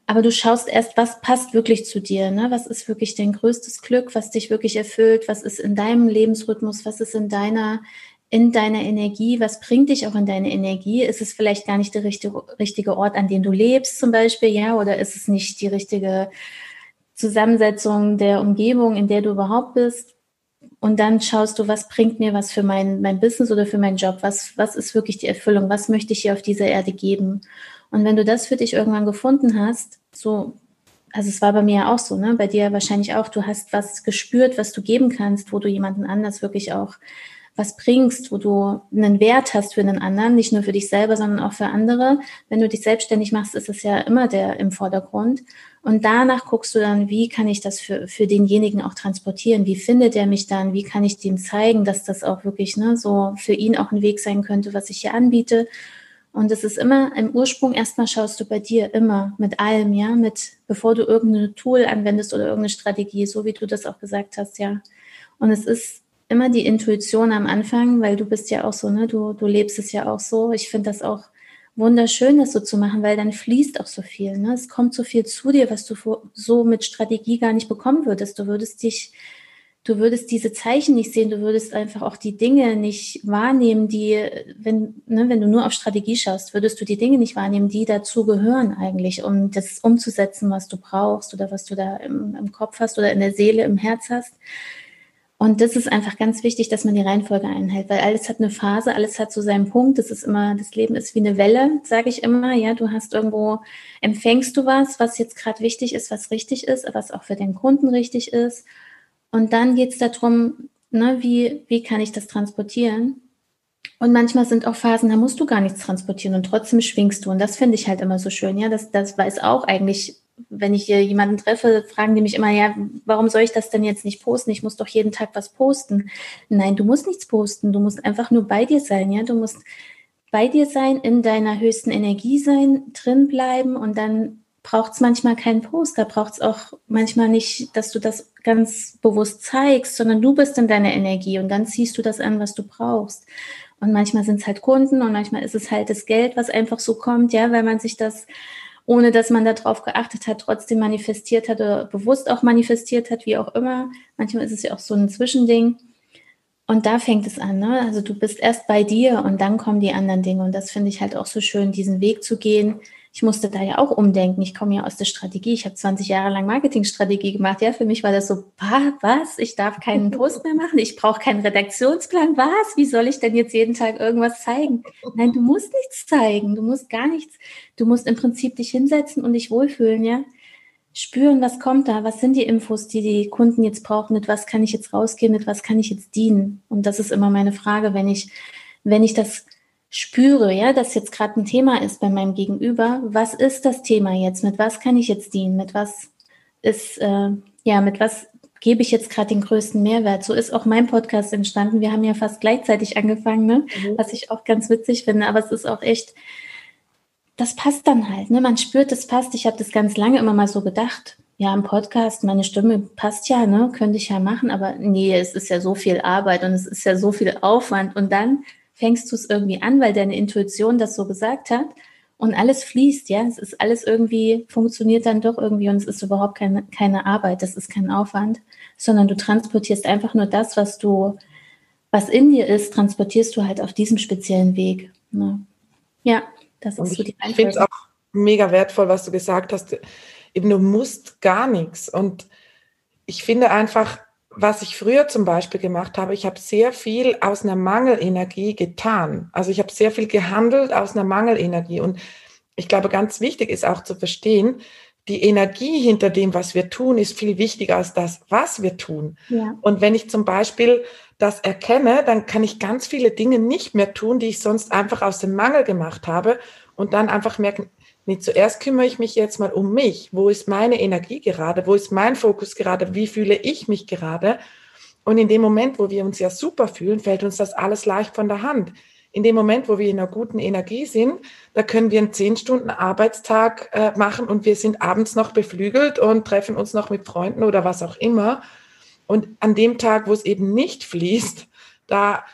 Aber du schaust erst, was passt wirklich zu dir, ne? Was ist wirklich dein größtes Glück, was dich wirklich erfüllt, was ist in deinem Lebensrhythmus, was ist in deiner in deiner Energie, was bringt dich auch in deine Energie? Ist es vielleicht gar nicht der richtige, richtige Ort, an dem du lebst, zum Beispiel, ja, oder ist es nicht die richtige Zusammensetzung der Umgebung, in der du überhaupt bist? Und dann schaust du, was bringt mir was für mein, mein Business oder für meinen Job? Was, was ist wirklich die Erfüllung? Was möchte ich hier auf dieser Erde geben? Und wenn du das für dich irgendwann gefunden hast, so, also es war bei mir auch so, ne? Bei dir wahrscheinlich auch, du hast was gespürt, was du geben kannst, wo du jemanden anders wirklich auch was bringst, wo du einen Wert hast für einen anderen, nicht nur für dich selber, sondern auch für andere. Wenn du dich selbstständig machst, ist es ja immer der im Vordergrund. Und danach guckst du dann, wie kann ich das für, für denjenigen auch transportieren? Wie findet er mich dann? Wie kann ich dem zeigen, dass das auch wirklich ne, so für ihn auch ein Weg sein könnte, was ich hier anbiete? Und es ist immer im Ursprung erstmal schaust du bei dir immer mit allem, ja, mit bevor du irgendeine Tool anwendest oder irgendeine Strategie, so wie du das auch gesagt hast, ja. Und es ist immer die Intuition am Anfang, weil du bist ja auch so, ne, du, du lebst es ja auch so. Ich finde das auch wunderschön, das so zu machen, weil dann fließt auch so viel. Ne? Es kommt so viel zu dir, was du so mit Strategie gar nicht bekommen würdest. Du würdest dich, du würdest diese Zeichen nicht sehen, du würdest einfach auch die Dinge nicht wahrnehmen, die, wenn, ne, wenn du nur auf Strategie schaust, würdest du die Dinge nicht wahrnehmen, die dazu gehören eigentlich, um das umzusetzen, was du brauchst oder was du da im, im Kopf hast oder in der Seele, im Herz hast. Und das ist einfach ganz wichtig, dass man die Reihenfolge einhält, weil alles hat eine Phase, alles hat so seinen Punkt. Das ist immer, das Leben ist wie eine Welle, sage ich immer. Ja, du hast irgendwo, empfängst du was, was jetzt gerade wichtig ist, was richtig ist, was auch für den Kunden richtig ist. Und dann geht es darum, ne, wie, wie kann ich das transportieren? Und manchmal sind auch Phasen, da musst du gar nichts transportieren und trotzdem schwingst du. Und das finde ich halt immer so schön. Ja, das, das weiß auch eigentlich wenn ich jemanden treffe, fragen die mich immer, ja, warum soll ich das denn jetzt nicht posten? Ich muss doch jeden Tag was posten. Nein, du musst nichts posten. Du musst einfach nur bei dir sein, ja. Du musst bei dir sein, in deiner höchsten Energie sein, drin bleiben und dann braucht es manchmal keinen Post. Da braucht es auch manchmal nicht, dass du das ganz bewusst zeigst, sondern du bist in deiner Energie und dann ziehst du das an, was du brauchst. Und manchmal sind es halt Kunden und manchmal ist es halt das Geld, was einfach so kommt, ja, weil man sich das ohne dass man darauf geachtet hat, trotzdem manifestiert hat oder bewusst auch manifestiert hat, wie auch immer. Manchmal ist es ja auch so ein Zwischending. Und da fängt es an, ne? Also du bist erst bei dir und dann kommen die anderen Dinge. Und das finde ich halt auch so schön, diesen Weg zu gehen. Ich musste da ja auch umdenken. Ich komme ja aus der Strategie. Ich habe 20 Jahre lang Marketingstrategie gemacht. Ja, für mich war das so, was? Ich darf keinen Post mehr machen. Ich brauche keinen Redaktionsplan. Was? Wie soll ich denn jetzt jeden Tag irgendwas zeigen? Nein, du musst nichts zeigen. Du musst gar nichts. Du musst im Prinzip dich hinsetzen und dich wohlfühlen, ja? Spüren, was kommt da? Was sind die Infos, die die Kunden jetzt brauchen? Mit was kann ich jetzt rausgehen? Mit was kann ich jetzt dienen? Und das ist immer meine Frage, wenn ich, wenn ich das spüre, ja, dass jetzt gerade ein Thema ist bei meinem Gegenüber, was ist das Thema jetzt? Mit was kann ich jetzt dienen? Mit was ist, äh, ja, mit was gebe ich jetzt gerade den größten Mehrwert? So ist auch mein Podcast entstanden. Wir haben ja fast gleichzeitig angefangen, ne? Mhm. was ich auch ganz witzig finde, aber es ist auch echt, das passt dann halt. Ne? Man spürt, das passt. Ich habe das ganz lange immer mal so gedacht. Ja, im Podcast, meine Stimme passt ja, ne? könnte ich ja machen, aber nee, es ist ja so viel Arbeit und es ist ja so viel Aufwand. Und dann fängst du es irgendwie an, weil deine Intuition das so gesagt hat und alles fließt, ja. Es ist alles irgendwie, funktioniert dann doch irgendwie und es ist überhaupt keine, keine Arbeit, das ist kein Aufwand, sondern du transportierst einfach nur das, was du, was in dir ist, transportierst du halt auf diesem speziellen Weg. Ne? Ja, das und ist so die Ich finde es auch mega wertvoll, was du gesagt hast. Eben, du musst gar nichts. Und ich finde einfach, was ich früher zum Beispiel gemacht habe, ich habe sehr viel aus einer Mangelenergie getan. Also ich habe sehr viel gehandelt aus einer Mangelenergie. Und ich glaube, ganz wichtig ist auch zu verstehen, die Energie hinter dem, was wir tun, ist viel wichtiger als das, was wir tun. Ja. Und wenn ich zum Beispiel das erkenne, dann kann ich ganz viele Dinge nicht mehr tun, die ich sonst einfach aus dem Mangel gemacht habe und dann einfach merken, Nee, zuerst kümmere ich mich jetzt mal um mich. Wo ist meine Energie gerade? Wo ist mein Fokus gerade? Wie fühle ich mich gerade? Und in dem Moment, wo wir uns ja super fühlen, fällt uns das alles leicht von der Hand. In dem Moment, wo wir in einer guten Energie sind, da können wir einen zehn Stunden Arbeitstag äh, machen und wir sind abends noch beflügelt und treffen uns noch mit Freunden oder was auch immer. Und an dem Tag, wo es eben nicht [laughs] fließt, da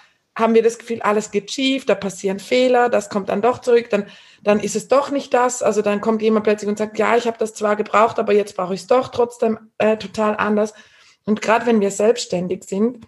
haben wir das Gefühl, alles geht schief, da passieren Fehler, das kommt dann doch zurück, dann, dann ist es doch nicht das. Also dann kommt jemand plötzlich und sagt, ja, ich habe das zwar gebraucht, aber jetzt brauche ich es doch trotzdem äh, total anders. Und gerade wenn wir selbstständig sind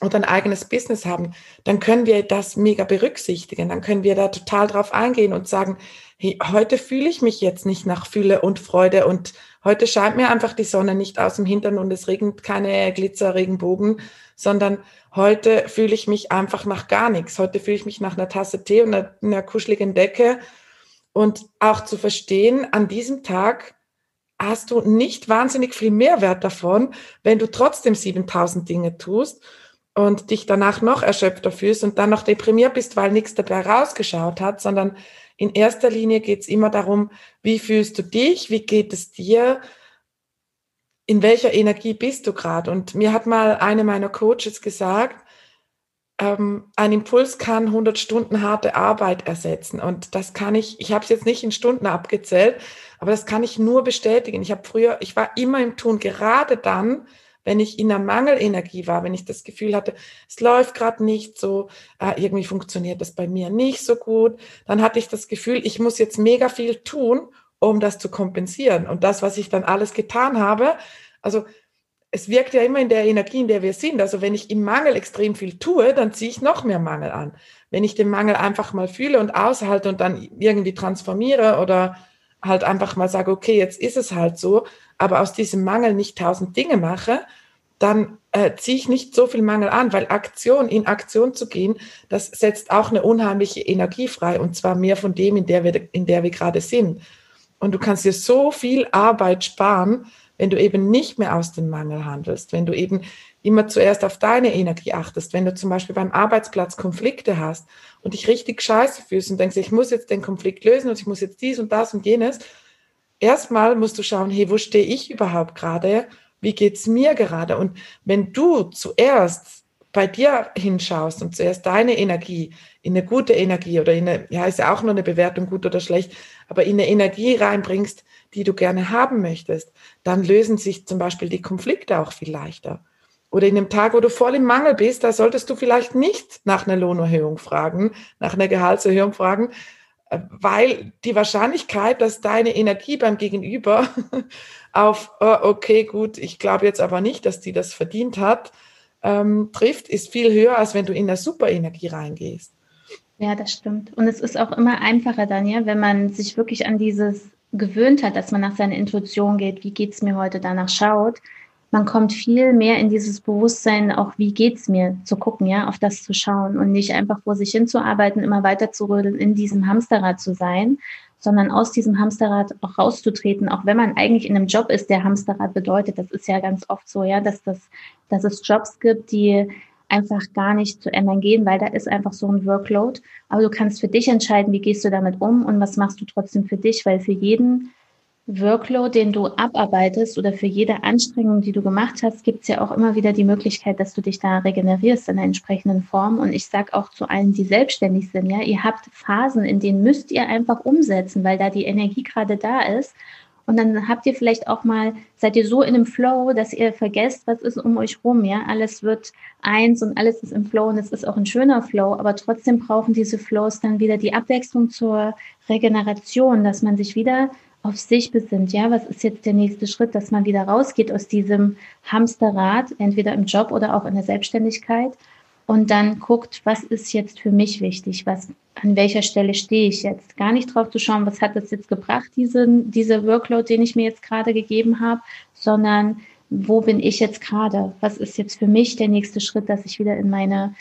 und ein eigenes Business haben, dann können wir das mega berücksichtigen. Dann können wir da total drauf eingehen und sagen, hey, heute fühle ich mich jetzt nicht nach Fülle und Freude und heute scheint mir einfach die Sonne nicht aus dem Hintern und es regnet keine Glitzerregenbogen, sondern heute fühle ich mich einfach nach gar nichts. Heute fühle ich mich nach einer Tasse Tee und einer, einer kuscheligen Decke. Und auch zu verstehen, an diesem Tag hast du nicht wahnsinnig viel Mehrwert davon, wenn du trotzdem 7000 Dinge tust und dich danach noch erschöpfter fühlst und dann noch deprimiert bist, weil nichts dabei rausgeschaut hat, sondern in erster Linie geht es immer darum, wie fühlst du dich, wie geht es dir, in welcher Energie bist du gerade? Und mir hat mal eine meiner Coaches gesagt, ähm, ein Impuls kann 100 Stunden harte Arbeit ersetzen. Und das kann ich, ich habe es jetzt nicht in Stunden abgezählt, aber das kann ich nur bestätigen. Ich habe früher, ich war immer im Tun, gerade dann, wenn ich in der Mangelenergie war, wenn ich das Gefühl hatte, es läuft gerade nicht so, äh, irgendwie funktioniert das bei mir nicht so gut, dann hatte ich das Gefühl, ich muss jetzt mega viel tun, um das zu kompensieren. Und das, was ich dann alles getan habe, also es wirkt ja immer in der Energie, in der wir sind. Also wenn ich im Mangel extrem viel tue, dann ziehe ich noch mehr Mangel an. Wenn ich den Mangel einfach mal fühle und aushalte und dann irgendwie transformiere oder halt einfach mal sage, okay, jetzt ist es halt so, aber aus diesem Mangel nicht tausend Dinge mache, dann äh, ziehe ich nicht so viel Mangel an, weil Aktion, in Aktion zu gehen, das setzt auch eine unheimliche Energie frei und zwar mehr von dem, in der wir, in der wir gerade sind. Und du kannst dir so viel Arbeit sparen, wenn du eben nicht mehr aus dem Mangel handelst, wenn du eben immer zuerst auf deine Energie achtest, wenn du zum Beispiel beim Arbeitsplatz Konflikte hast und dich richtig scheiße fühlst und denkst, ich muss jetzt den Konflikt lösen und ich muss jetzt dies und das und jenes. Erstmal musst du schauen, hey, wo stehe ich überhaupt gerade? Wie geht's mir gerade? Und wenn du zuerst bei dir hinschaust und zuerst deine Energie in eine gute Energie oder in eine, ja, ist ja auch nur eine Bewertung gut oder schlecht, aber in eine Energie reinbringst, die du gerne haben möchtest, dann lösen sich zum Beispiel die Konflikte auch viel leichter. Oder in einem Tag, wo du voll im Mangel bist, da solltest du vielleicht nicht nach einer Lohnerhöhung fragen, nach einer Gehaltserhöhung fragen, äh, weil die Wahrscheinlichkeit, dass deine Energie beim Gegenüber [laughs] auf, oh, okay, gut, ich glaube jetzt aber nicht, dass die das verdient hat, ähm, trifft, ist viel höher, als wenn du in eine Superenergie reingehst. Ja, das stimmt. Und es ist auch immer einfacher dann, ja, wenn man sich wirklich an dieses gewöhnt hat, dass man nach seiner Intuition geht, wie geht es mir heute danach schaut, man kommt viel mehr in dieses Bewusstsein, auch wie geht's mir, zu gucken, ja, auf das zu schauen und nicht einfach vor sich hinzuarbeiten, immer weiter zu rödeln, in diesem Hamsterrad zu sein, sondern aus diesem Hamsterrad auch rauszutreten, auch wenn man eigentlich in einem Job ist, der Hamsterrad bedeutet. Das ist ja ganz oft so, ja, dass das, dass es Jobs gibt, die einfach gar nicht zu ändern gehen, weil da ist einfach so ein Workload. Aber du kannst für dich entscheiden, wie gehst du damit um und was machst du trotzdem für dich, weil für jeden Workload, den du abarbeitest oder für jede Anstrengung, die du gemacht hast, gibt es ja auch immer wieder die Möglichkeit, dass du dich da regenerierst in einer entsprechenden Form. Und ich sage auch zu allen, die selbstständig sind, ja, ihr habt Phasen, in denen müsst ihr einfach umsetzen, weil da die Energie gerade da ist. Und dann habt ihr vielleicht auch mal, seid ihr so in einem Flow, dass ihr vergesst, was ist um euch rum, ja. Alles wird eins und alles ist im Flow und es ist auch ein schöner Flow, aber trotzdem brauchen diese Flows dann wieder die Abwechslung zur Regeneration, dass man sich wieder auf sich besinnt, ja, was ist jetzt der nächste Schritt, dass man wieder rausgeht aus diesem Hamsterrad, entweder im Job oder auch in der Selbstständigkeit und dann guckt, was ist jetzt für mich wichtig, was, an welcher Stelle stehe ich jetzt. Gar nicht drauf zu schauen, was hat das jetzt gebracht, diese, diese Workload, den ich mir jetzt gerade gegeben habe, sondern wo bin ich jetzt gerade? Was ist jetzt für mich der nächste Schritt, dass ich wieder in meine,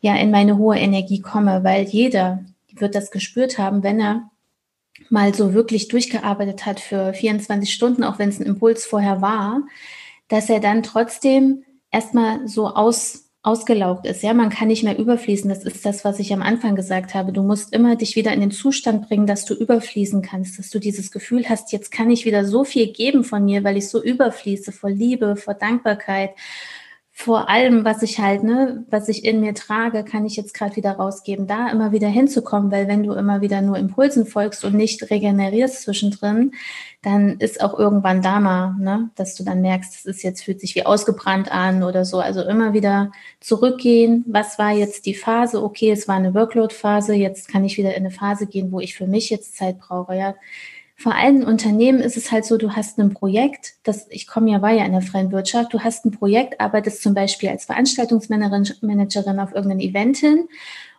ja, in meine hohe Energie komme? Weil jeder wird das gespürt haben, wenn er mal so wirklich durchgearbeitet hat für 24 Stunden, auch wenn es ein Impuls vorher war, dass er dann trotzdem erstmal so aus, ausgelaugt ist. Ja, man kann nicht mehr überfließen. Das ist das, was ich am Anfang gesagt habe. Du musst immer dich wieder in den Zustand bringen, dass du überfließen kannst, dass du dieses Gefühl hast, jetzt kann ich wieder so viel geben von mir, weil ich so überfließe vor Liebe, vor Dankbarkeit, vor allem, was ich halt, ne, was ich in mir trage, kann ich jetzt gerade wieder rausgeben, da immer wieder hinzukommen, weil wenn du immer wieder nur Impulsen folgst und nicht regenerierst zwischendrin, dann ist auch irgendwann da mal, ne, dass du dann merkst, das ist jetzt fühlt sich wie ausgebrannt an oder so. Also immer wieder zurückgehen. Was war jetzt die Phase? Okay, es war eine Workload-Phase. Jetzt kann ich wieder in eine Phase gehen, wo ich für mich jetzt Zeit brauche. Ja, vor allem in Unternehmen ist es halt so, du hast ein Projekt, das, ich komme ja, war ja in der freien Wirtschaft, du hast ein Projekt, arbeitest zum Beispiel als Veranstaltungsmanagerin auf irgendeinem Event hin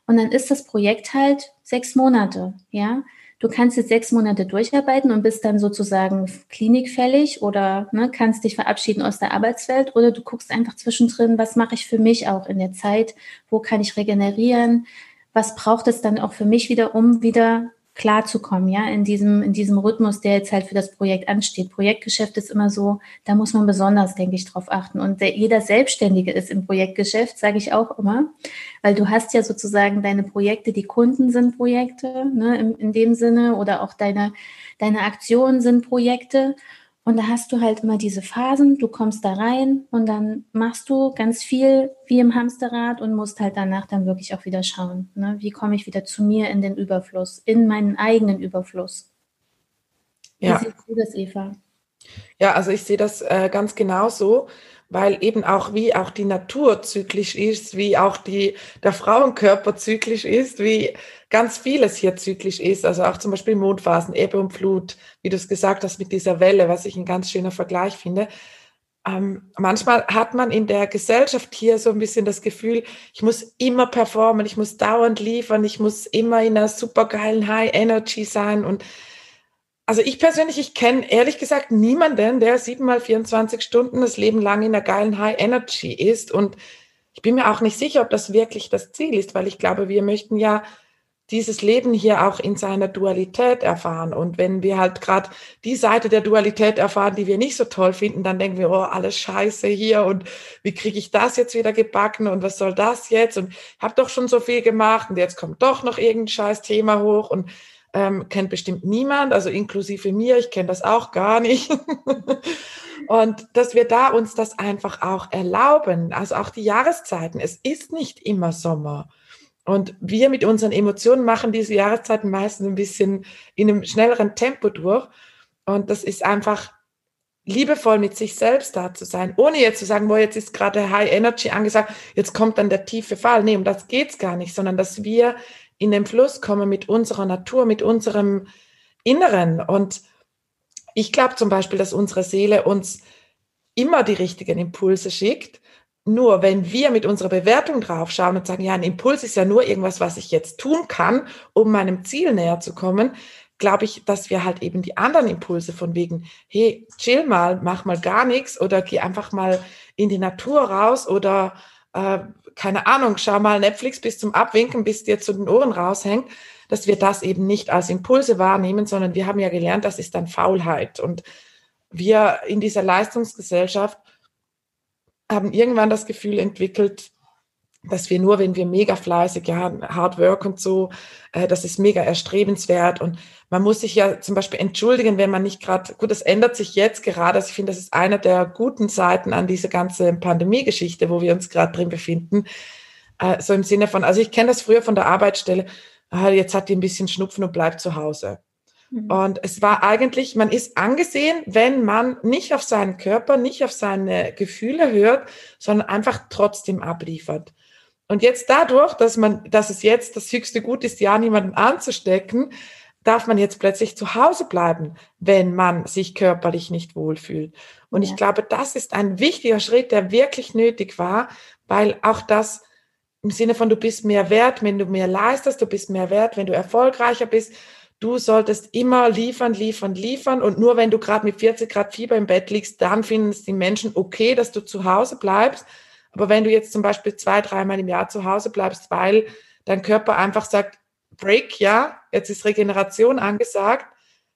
und dann ist das Projekt halt sechs Monate, ja. Du kannst jetzt sechs Monate durcharbeiten und bist dann sozusagen klinikfällig oder ne, kannst dich verabschieden aus der Arbeitswelt oder du guckst einfach zwischendrin, was mache ich für mich auch in der Zeit, wo kann ich regenerieren, was braucht es dann auch für mich wieder, um wieder klarzukommen, ja, in diesem, in diesem Rhythmus, der jetzt halt für das Projekt ansteht. Projektgeschäft ist immer so, da muss man besonders, denke ich, drauf achten. Und der, jeder Selbstständige ist im Projektgeschäft, sage ich auch immer, weil du hast ja sozusagen deine Projekte, die Kunden sind Projekte, ne, in, in dem Sinne, oder auch deine, deine Aktionen sind Projekte. Und da hast du halt immer diese Phasen, du kommst da rein und dann machst du ganz viel wie im Hamsterrad und musst halt danach dann wirklich auch wieder schauen, ne? wie komme ich wieder zu mir in den Überfluss, in meinen eigenen Überfluss. Wie ja. siehst du das, Eva? Ja, also ich sehe das äh, ganz genauso weil eben auch wie auch die Natur zyklisch ist, wie auch die, der Frauenkörper zyklisch ist, wie ganz vieles hier zyklisch ist. Also auch zum Beispiel Mondphasen, Ebbe und Flut, wie du es gesagt hast mit dieser Welle, was ich ein ganz schöner Vergleich finde. Ähm, manchmal hat man in der Gesellschaft hier so ein bisschen das Gefühl, ich muss immer performen, ich muss dauernd liefern, ich muss immer in einer supergeilen High Energy sein und also ich persönlich, ich kenne ehrlich gesagt niemanden, der sieben mal 24 Stunden das Leben lang in einer geilen High Energy ist. Und ich bin mir auch nicht sicher, ob das wirklich das Ziel ist, weil ich glaube, wir möchten ja dieses Leben hier auch in seiner Dualität erfahren. Und wenn wir halt gerade die Seite der Dualität erfahren, die wir nicht so toll finden, dann denken wir, oh, alles scheiße hier und wie kriege ich das jetzt wieder gebacken und was soll das jetzt? Und ich habe doch schon so viel gemacht und jetzt kommt doch noch irgendein scheiß Thema hoch und ähm, kennt bestimmt niemand, also inklusive mir, ich kenne das auch gar nicht. [laughs] und dass wir da uns das einfach auch erlauben, also auch die Jahreszeiten. Es ist nicht immer Sommer. Und wir mit unseren Emotionen machen diese Jahreszeiten meistens ein bisschen in einem schnelleren Tempo durch. Und das ist einfach liebevoll mit sich selbst da zu sein, ohne jetzt zu sagen, wo jetzt ist gerade High Energy angesagt, jetzt kommt dann der tiefe Fall. Nee, um das geht's gar nicht, sondern dass wir in den Fluss kommen mit unserer Natur, mit unserem Inneren. Und ich glaube zum Beispiel, dass unsere Seele uns immer die richtigen Impulse schickt. Nur wenn wir mit unserer Bewertung drauf schauen und sagen, ja, ein Impuls ist ja nur irgendwas, was ich jetzt tun kann, um meinem Ziel näher zu kommen, glaube ich, dass wir halt eben die anderen Impulse von wegen, hey, chill mal, mach mal gar nichts oder geh einfach mal in die Natur raus oder äh, keine Ahnung, schau mal Netflix bis zum Abwinken, bis dir zu den Ohren raushängt, dass wir das eben nicht als Impulse wahrnehmen, sondern wir haben ja gelernt, das ist dann Faulheit. Und wir in dieser Leistungsgesellschaft haben irgendwann das Gefühl entwickelt, dass wir nur, wenn wir mega fleißig, ja, Hard Work und so, äh, das ist mega erstrebenswert und man muss sich ja zum Beispiel entschuldigen, wenn man nicht gerade, gut, das ändert sich jetzt gerade, also ich finde, das ist eine der guten Seiten an dieser ganzen Pandemie-Geschichte, wo wir uns gerade drin befinden, äh, so im Sinne von, also ich kenne das früher von der Arbeitsstelle, ah, jetzt hat die ein bisschen Schnupfen und bleibt zu Hause. Mhm. Und es war eigentlich, man ist angesehen, wenn man nicht auf seinen Körper, nicht auf seine Gefühle hört, sondern einfach trotzdem abliefert. Und jetzt dadurch, dass man, dass es jetzt das höchste Gut ist, ja niemanden anzustecken, darf man jetzt plötzlich zu Hause bleiben, wenn man sich körperlich nicht wohlfühlt. Und ja. ich glaube, das ist ein wichtiger Schritt, der wirklich nötig war, weil auch das im Sinne von, du bist mehr wert, wenn du mehr leistest, du bist mehr wert, wenn du erfolgreicher bist, du solltest immer liefern, liefern, liefern. Und nur wenn du gerade mit 40 Grad Fieber im Bett liegst, dann finden es die Menschen okay, dass du zu Hause bleibst. Aber wenn du jetzt zum Beispiel zwei, dreimal im Jahr zu Hause bleibst, weil dein Körper einfach sagt, Break, ja, jetzt ist Regeneration angesagt,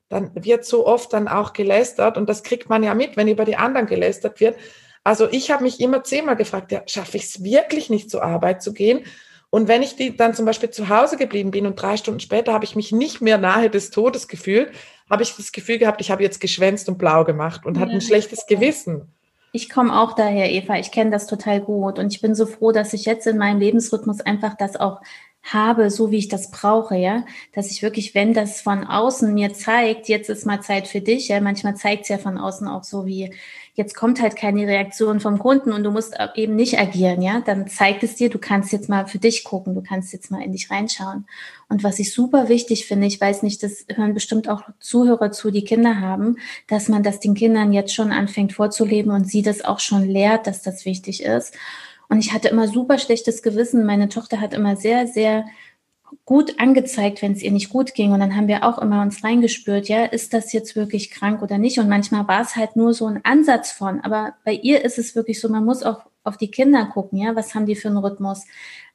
dann wird so oft dann auch gelästert und das kriegt man ja mit, wenn über die anderen gelästert wird. Also ich habe mich immer zehnmal gefragt, ja, schaffe ich es wirklich nicht zur Arbeit zu gehen? Und wenn ich die dann zum Beispiel zu Hause geblieben bin und drei Stunden später habe ich mich nicht mehr nahe des Todes gefühlt, habe ich das Gefühl gehabt, ich habe jetzt geschwänzt und blau gemacht und ja. hatte ein schlechtes Gewissen. Ich komme auch daher, Eva. Ich kenne das total gut. Und ich bin so froh, dass ich jetzt in meinem Lebensrhythmus einfach das auch habe, so wie ich das brauche, ja, dass ich wirklich, wenn das von außen mir zeigt, jetzt ist mal Zeit für dich, ja, manchmal zeigt es ja von außen auch so wie, jetzt kommt halt keine Reaktion vom Kunden und du musst eben nicht agieren, ja, dann zeigt es dir, du kannst jetzt mal für dich gucken, du kannst jetzt mal in dich reinschauen. Und was ich super wichtig finde, ich weiß nicht, das hören bestimmt auch Zuhörer zu, die Kinder haben, dass man das den Kindern jetzt schon anfängt vorzuleben und sie das auch schon lehrt, dass das wichtig ist. Und ich hatte immer super schlechtes Gewissen. Meine Tochter hat immer sehr, sehr gut angezeigt, wenn es ihr nicht gut ging. Und dann haben wir auch immer uns reingespürt, ja, ist das jetzt wirklich krank oder nicht? Und manchmal war es halt nur so ein Ansatz von. Aber bei ihr ist es wirklich so, man muss auch auf die Kinder gucken, ja, was haben die für einen Rhythmus?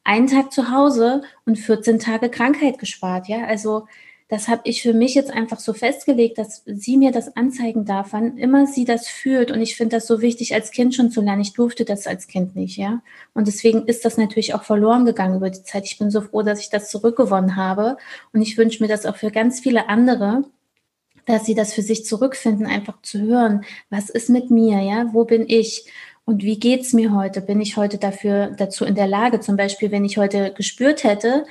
Einen Tag zu Hause und 14 Tage Krankheit gespart, ja. Also das habe ich für mich jetzt einfach so festgelegt, dass sie mir das anzeigen darf, wann immer sie das fühlt. Und ich finde das so wichtig, als Kind schon zu lernen. Ich durfte das als Kind nicht, ja. Und deswegen ist das natürlich auch verloren gegangen über die Zeit. Ich bin so froh, dass ich das zurückgewonnen habe. Und ich wünsche mir das auch für ganz viele andere, dass sie das für sich zurückfinden, einfach zu hören, was ist mit mir, ja, wo bin ich? Und wie geht's mir heute? Bin ich heute dafür, dazu in der Lage? Zum Beispiel, wenn ich heute gespürt hätte,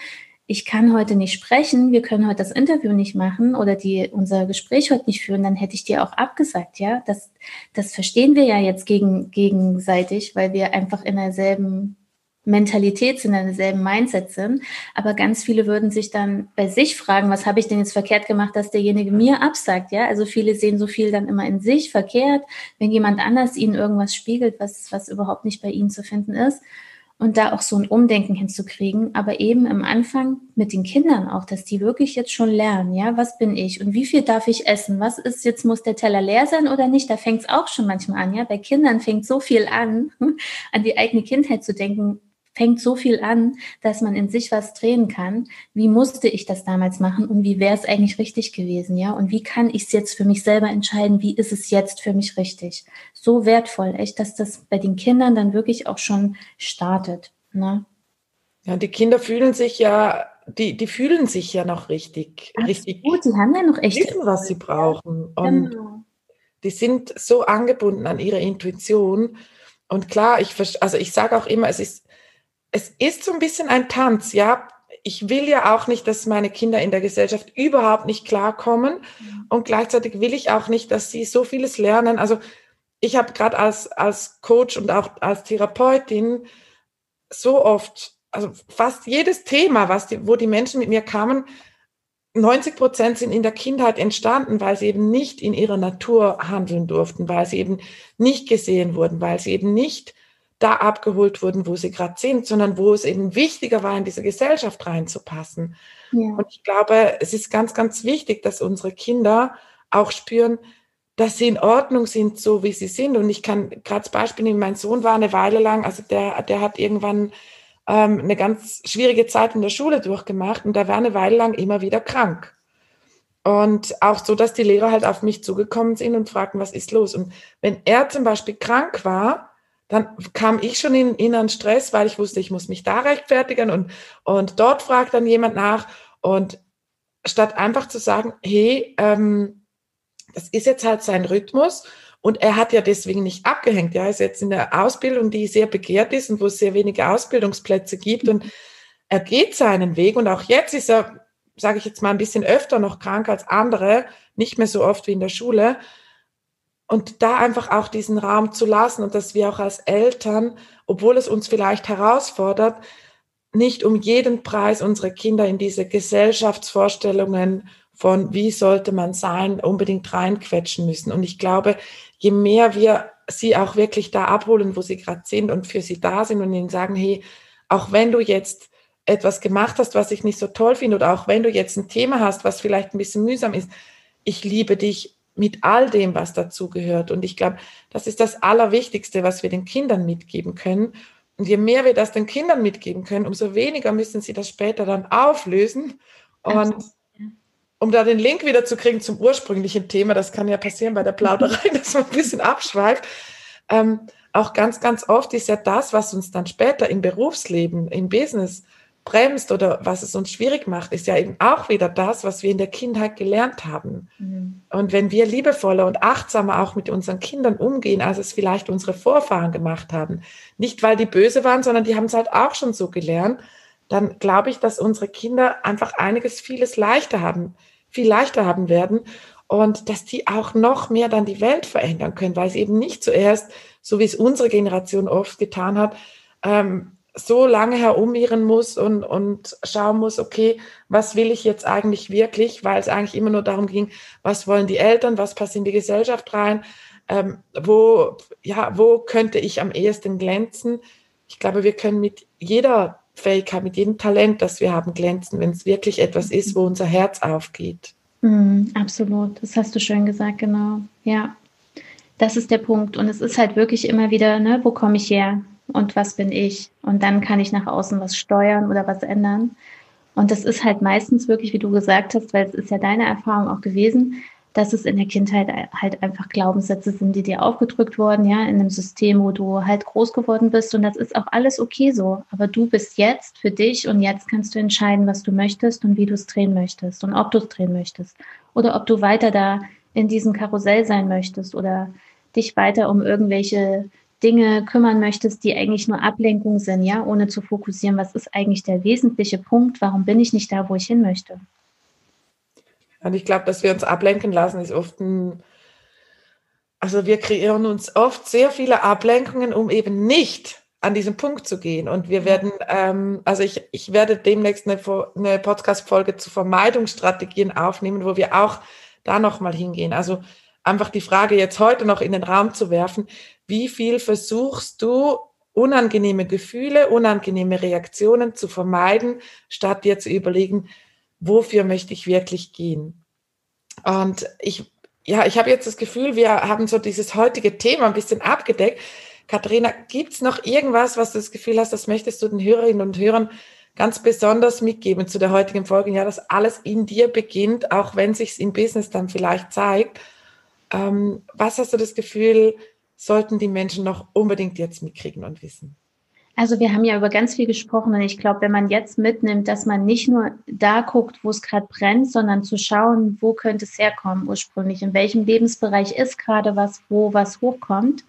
ich kann heute nicht sprechen, wir können heute das Interview nicht machen oder die, unser Gespräch heute nicht führen, dann hätte ich dir auch abgesagt, ja. Das, das verstehen wir ja jetzt gegen, gegenseitig, weil wir einfach in derselben Mentalität sind, in derselben Mindset sind. Aber ganz viele würden sich dann bei sich fragen, was habe ich denn jetzt verkehrt gemacht, dass derjenige mir absagt, ja? Also viele sehen so viel dann immer in sich verkehrt, wenn jemand anders ihnen irgendwas spiegelt, was, was überhaupt nicht bei ihnen zu finden ist und da auch so ein Umdenken hinzukriegen, aber eben am Anfang mit den Kindern auch, dass die wirklich jetzt schon lernen, ja, was bin ich und wie viel darf ich essen? Was ist jetzt, muss der Teller leer sein oder nicht? Da fängt es auch schon manchmal an, ja. Bei Kindern fängt so viel an, [laughs] an die eigene Kindheit zu denken, fängt so viel an, dass man in sich was drehen kann. Wie musste ich das damals machen und wie wäre es eigentlich richtig gewesen, ja? Und wie kann ich es jetzt für mich selber entscheiden? Wie ist es jetzt für mich richtig? So wertvoll, echt, dass das bei den Kindern dann wirklich auch schon startet. Ne? Ja, die Kinder fühlen sich ja, die, die fühlen sich ja noch richtig, Absolut, richtig. Gut, die haben ja noch echt wissen, was sie brauchen. Und genau. die sind so angebunden an ihre Intuition. Und klar, ich, also ich sage auch immer, es ist es ist so ein bisschen ein Tanz, ja. Ich will ja auch nicht, dass meine Kinder in der Gesellschaft überhaupt nicht klarkommen mhm. und gleichzeitig will ich auch nicht, dass sie so vieles lernen. Also ich habe gerade als, als Coach und auch als Therapeutin so oft, also fast jedes Thema, was die, wo die Menschen mit mir kamen, 90 Prozent sind in der Kindheit entstanden, weil sie eben nicht in ihrer Natur handeln durften, weil sie eben nicht gesehen wurden, weil sie eben nicht da abgeholt wurden, wo sie gerade sind, sondern wo es eben wichtiger war, in diese Gesellschaft reinzupassen. Ja. Und ich glaube, es ist ganz, ganz wichtig, dass unsere Kinder auch spüren, dass sie in Ordnung sind, so wie sie sind. Und ich kann gerade als Beispiel nehmen, mein Sohn war eine Weile lang, also der, der hat irgendwann ähm, eine ganz schwierige Zeit in der Schule durchgemacht und der war eine Weile lang immer wieder krank. Und auch so, dass die Lehrer halt auf mich zugekommen sind und fragten, was ist los? Und wenn er zum Beispiel krank war, dann kam ich schon in inneren Stress, weil ich wusste, ich muss mich da rechtfertigen und, und dort fragt dann jemand nach. Und statt einfach zu sagen, hey, ähm, das ist jetzt halt sein Rhythmus und er hat ja deswegen nicht abgehängt. Ja, er ist jetzt in der Ausbildung, die sehr begehrt ist und wo es sehr wenige Ausbildungsplätze gibt und er geht seinen Weg und auch jetzt ist er sage ich jetzt mal, ein bisschen öfter noch krank als andere, nicht mehr so oft wie in der Schule. Und da einfach auch diesen Raum zu lassen und dass wir auch als Eltern, obwohl es uns vielleicht herausfordert, nicht um jeden Preis unsere Kinder in diese Gesellschaftsvorstellungen von wie sollte man sein, unbedingt reinquetschen müssen. Und ich glaube, je mehr wir sie auch wirklich da abholen, wo sie gerade sind und für sie da sind und ihnen sagen, hey, auch wenn du jetzt etwas gemacht hast, was ich nicht so toll finde, oder auch wenn du jetzt ein Thema hast, was vielleicht ein bisschen mühsam ist, ich liebe dich mit all dem, was dazu gehört. Und ich glaube, das ist das Allerwichtigste, was wir den Kindern mitgeben können. Und je mehr wir das den Kindern mitgeben können, umso weniger müssen sie das später dann auflösen. Und um da den Link wieder zu kriegen zum ursprünglichen Thema, das kann ja passieren bei der Plauderei, [laughs] dass man ein bisschen abschweift. Ähm, auch ganz, ganz oft ist ja das, was uns dann später im Berufsleben, im Business bremst oder was es uns schwierig macht, ist ja eben auch wieder das, was wir in der Kindheit gelernt haben. Mhm. Und wenn wir liebevoller und achtsamer auch mit unseren Kindern umgehen, als es vielleicht unsere Vorfahren gemacht haben, nicht weil die böse waren, sondern die haben es halt auch schon so gelernt, dann glaube ich, dass unsere Kinder einfach einiges vieles leichter haben, viel leichter haben werden und dass die auch noch mehr dann die Welt verändern können, weil es eben nicht zuerst, so wie es unsere Generation oft getan hat, ähm, so lange herumirren muss und, und schauen muss, okay, was will ich jetzt eigentlich wirklich, weil es eigentlich immer nur darum ging, was wollen die Eltern, was passt in die Gesellschaft rein, ähm, wo, ja, wo könnte ich am ehesten glänzen. Ich glaube, wir können mit jeder Fähigkeit, mit jedem Talent, das wir haben, glänzen, wenn es wirklich etwas ist, wo unser Herz aufgeht. Mm, absolut, das hast du schön gesagt, genau. Ja, das ist der Punkt. Und es ist halt wirklich immer wieder, ne, wo komme ich her? Und was bin ich. Und dann kann ich nach außen was steuern oder was ändern. Und das ist halt meistens wirklich, wie du gesagt hast, weil es ist ja deine Erfahrung auch gewesen, dass es in der Kindheit halt einfach Glaubenssätze sind, die dir aufgedrückt wurden, ja, in einem System, wo du halt groß geworden bist. Und das ist auch alles okay so. Aber du bist jetzt für dich und jetzt kannst du entscheiden, was du möchtest und wie du es drehen möchtest und ob du es drehen möchtest. Oder ob du weiter da in diesem Karussell sein möchtest oder dich weiter um irgendwelche Dinge kümmern möchtest, die eigentlich nur Ablenkung sind, ja, ohne zu fokussieren, was ist eigentlich der wesentliche Punkt, warum bin ich nicht da, wo ich hin möchte. Und ich glaube, dass wir uns ablenken lassen, ist oft ein, also wir kreieren uns oft sehr viele Ablenkungen, um eben nicht an diesen Punkt zu gehen. Und wir werden, ähm, also ich, ich werde demnächst eine, eine Podcast-Folge zu Vermeidungsstrategien aufnehmen, wo wir auch da nochmal hingehen. Also einfach die Frage jetzt heute noch in den Raum zu werfen, wie viel versuchst du, unangenehme Gefühle, unangenehme Reaktionen zu vermeiden, statt dir zu überlegen, wofür möchte ich wirklich gehen? Und ich, ja, ich habe jetzt das Gefühl, wir haben so dieses heutige Thema ein bisschen abgedeckt. Katharina, gibt's noch irgendwas, was du das Gefühl hast, das möchtest du den Hörerinnen und Hörern ganz besonders mitgeben zu der heutigen Folge? Ja, dass alles in dir beginnt, auch wenn sich's im Business dann vielleicht zeigt. Ähm, was hast du das Gefühl, sollten die Menschen noch unbedingt jetzt mitkriegen und wissen? Also wir haben ja über ganz viel gesprochen und ich glaube, wenn man jetzt mitnimmt, dass man nicht nur da guckt, wo es gerade brennt, sondern zu schauen, wo könnte es herkommen ursprünglich, in welchem Lebensbereich ist gerade was, wo was hochkommt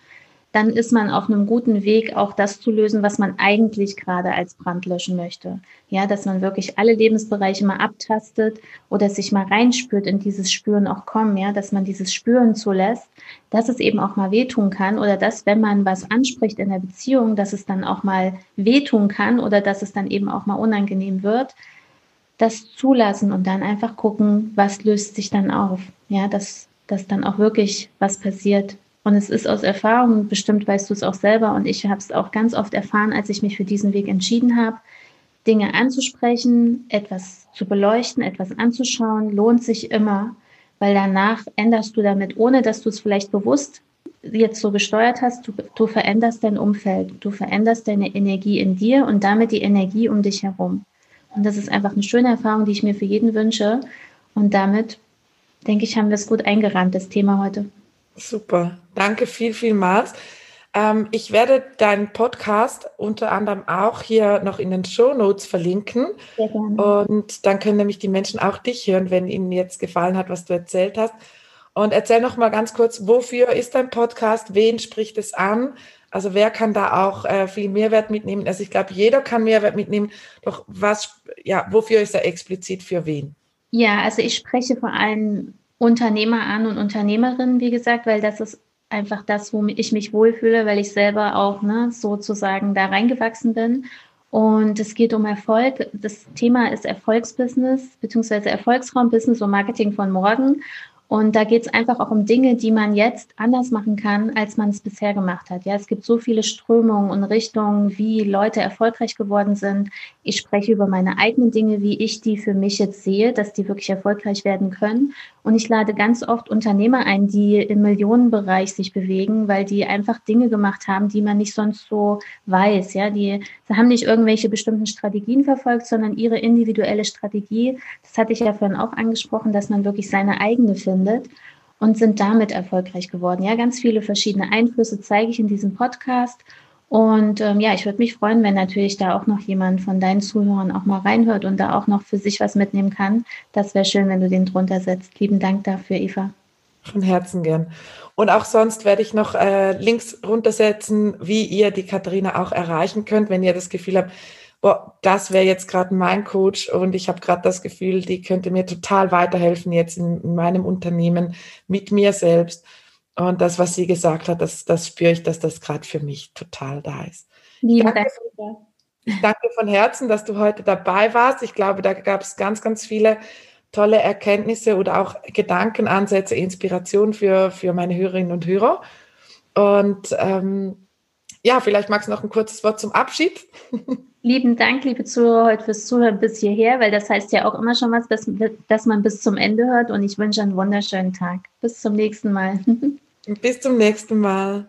dann ist man auf einem guten Weg, auch das zu lösen, was man eigentlich gerade als Brand löschen möchte. Ja, dass man wirklich alle Lebensbereiche mal abtastet oder sich mal reinspürt in dieses Spüren auch kommen, ja, dass man dieses Spüren zulässt, dass es eben auch mal wehtun kann oder dass, wenn man was anspricht in der Beziehung, dass es dann auch mal wehtun kann oder dass es dann eben auch mal unangenehm wird, das zulassen und dann einfach gucken, was löst sich dann auf. Ja, dass, dass dann auch wirklich was passiert, Und es ist aus Erfahrung, bestimmt weißt du es auch selber und ich habe es auch ganz oft erfahren, als ich mich für diesen Weg entschieden habe, Dinge anzusprechen, etwas zu beleuchten, etwas anzuschauen, lohnt sich immer, weil danach änderst du damit, ohne dass du es vielleicht bewusst jetzt so gesteuert hast, du, du veränderst dein Umfeld, du veränderst deine Energie in dir und damit die Energie um dich herum. Und das ist einfach eine schöne Erfahrung, die ich mir für jeden wünsche. Und damit, denke ich, haben wir es gut eingerahmt, das Thema heute. Super. Danke viel, vielmals. Ähm, ich werde deinen Podcast unter anderem auch hier noch in den Show Notes verlinken. Und dann können nämlich die Menschen auch dich hören, wenn ihnen jetzt gefallen hat, was du erzählt hast. Und erzähl noch mal ganz kurz, wofür ist dein Podcast? Wen spricht es an? Also wer kann da auch äh, viel Mehrwert mitnehmen? Also ich glaube, jeder kann Mehrwert mitnehmen. Doch was, ja, wofür ist er explizit für wen? Ja, also ich spreche vor allem Unternehmer an und Unternehmerinnen, wie gesagt, weil das ist einfach das, wo ich mich wohlfühle, weil ich selber auch ne, sozusagen da reingewachsen bin. Und es geht um Erfolg. Das Thema ist Erfolgsbusiness beziehungsweise Erfolgsraumbusiness und Marketing von morgen. Und da geht es einfach auch um Dinge, die man jetzt anders machen kann, als man es bisher gemacht hat. Ja, es gibt so viele Strömungen und Richtungen, wie Leute erfolgreich geworden sind. Ich spreche über meine eigenen Dinge, wie ich die für mich jetzt sehe, dass die wirklich erfolgreich werden können. Und ich lade ganz oft Unternehmer ein, die im Millionenbereich sich bewegen, weil die einfach Dinge gemacht haben, die man nicht sonst so weiß. Ja, die, die haben nicht irgendwelche bestimmten Strategien verfolgt, sondern ihre individuelle Strategie. Das hatte ich ja vorhin auch angesprochen, dass man wirklich seine eigene findet und sind damit erfolgreich geworden. Ja, ganz viele verschiedene Einflüsse zeige ich in diesem Podcast. Und ähm, ja, ich würde mich freuen, wenn natürlich da auch noch jemand von deinen Zuhörern auch mal reinhört und da auch noch für sich was mitnehmen kann. Das wäre schön, wenn du den drunter setzt. Lieben Dank dafür, Eva. Von Herzen gern. Und auch sonst werde ich noch äh, Links runtersetzen, wie ihr die Katharina auch erreichen könnt, wenn ihr das Gefühl habt, boah, das wäre jetzt gerade mein Coach und ich habe gerade das Gefühl, die könnte mir total weiterhelfen jetzt in, in meinem Unternehmen mit mir selbst. Und das, was sie gesagt hat, das, das spüre ich, dass das gerade für mich total da ist. Liebe danke, ich danke von Herzen, dass du heute dabei warst. Ich glaube, da gab es ganz, ganz viele tolle Erkenntnisse oder auch Gedankenansätze, Inspiration für, für meine Hörerinnen und Hörer. Und ähm, ja, vielleicht magst du noch ein kurzes Wort zum Abschied. [laughs] Lieben Dank, liebe Zuhörer, heute fürs Zuhören bis hierher, weil das heißt ja auch immer schon was, dass, dass man bis zum Ende hört. Und ich wünsche einen wunderschönen Tag. Bis zum nächsten Mal. [laughs] Bis zum nächsten Mal.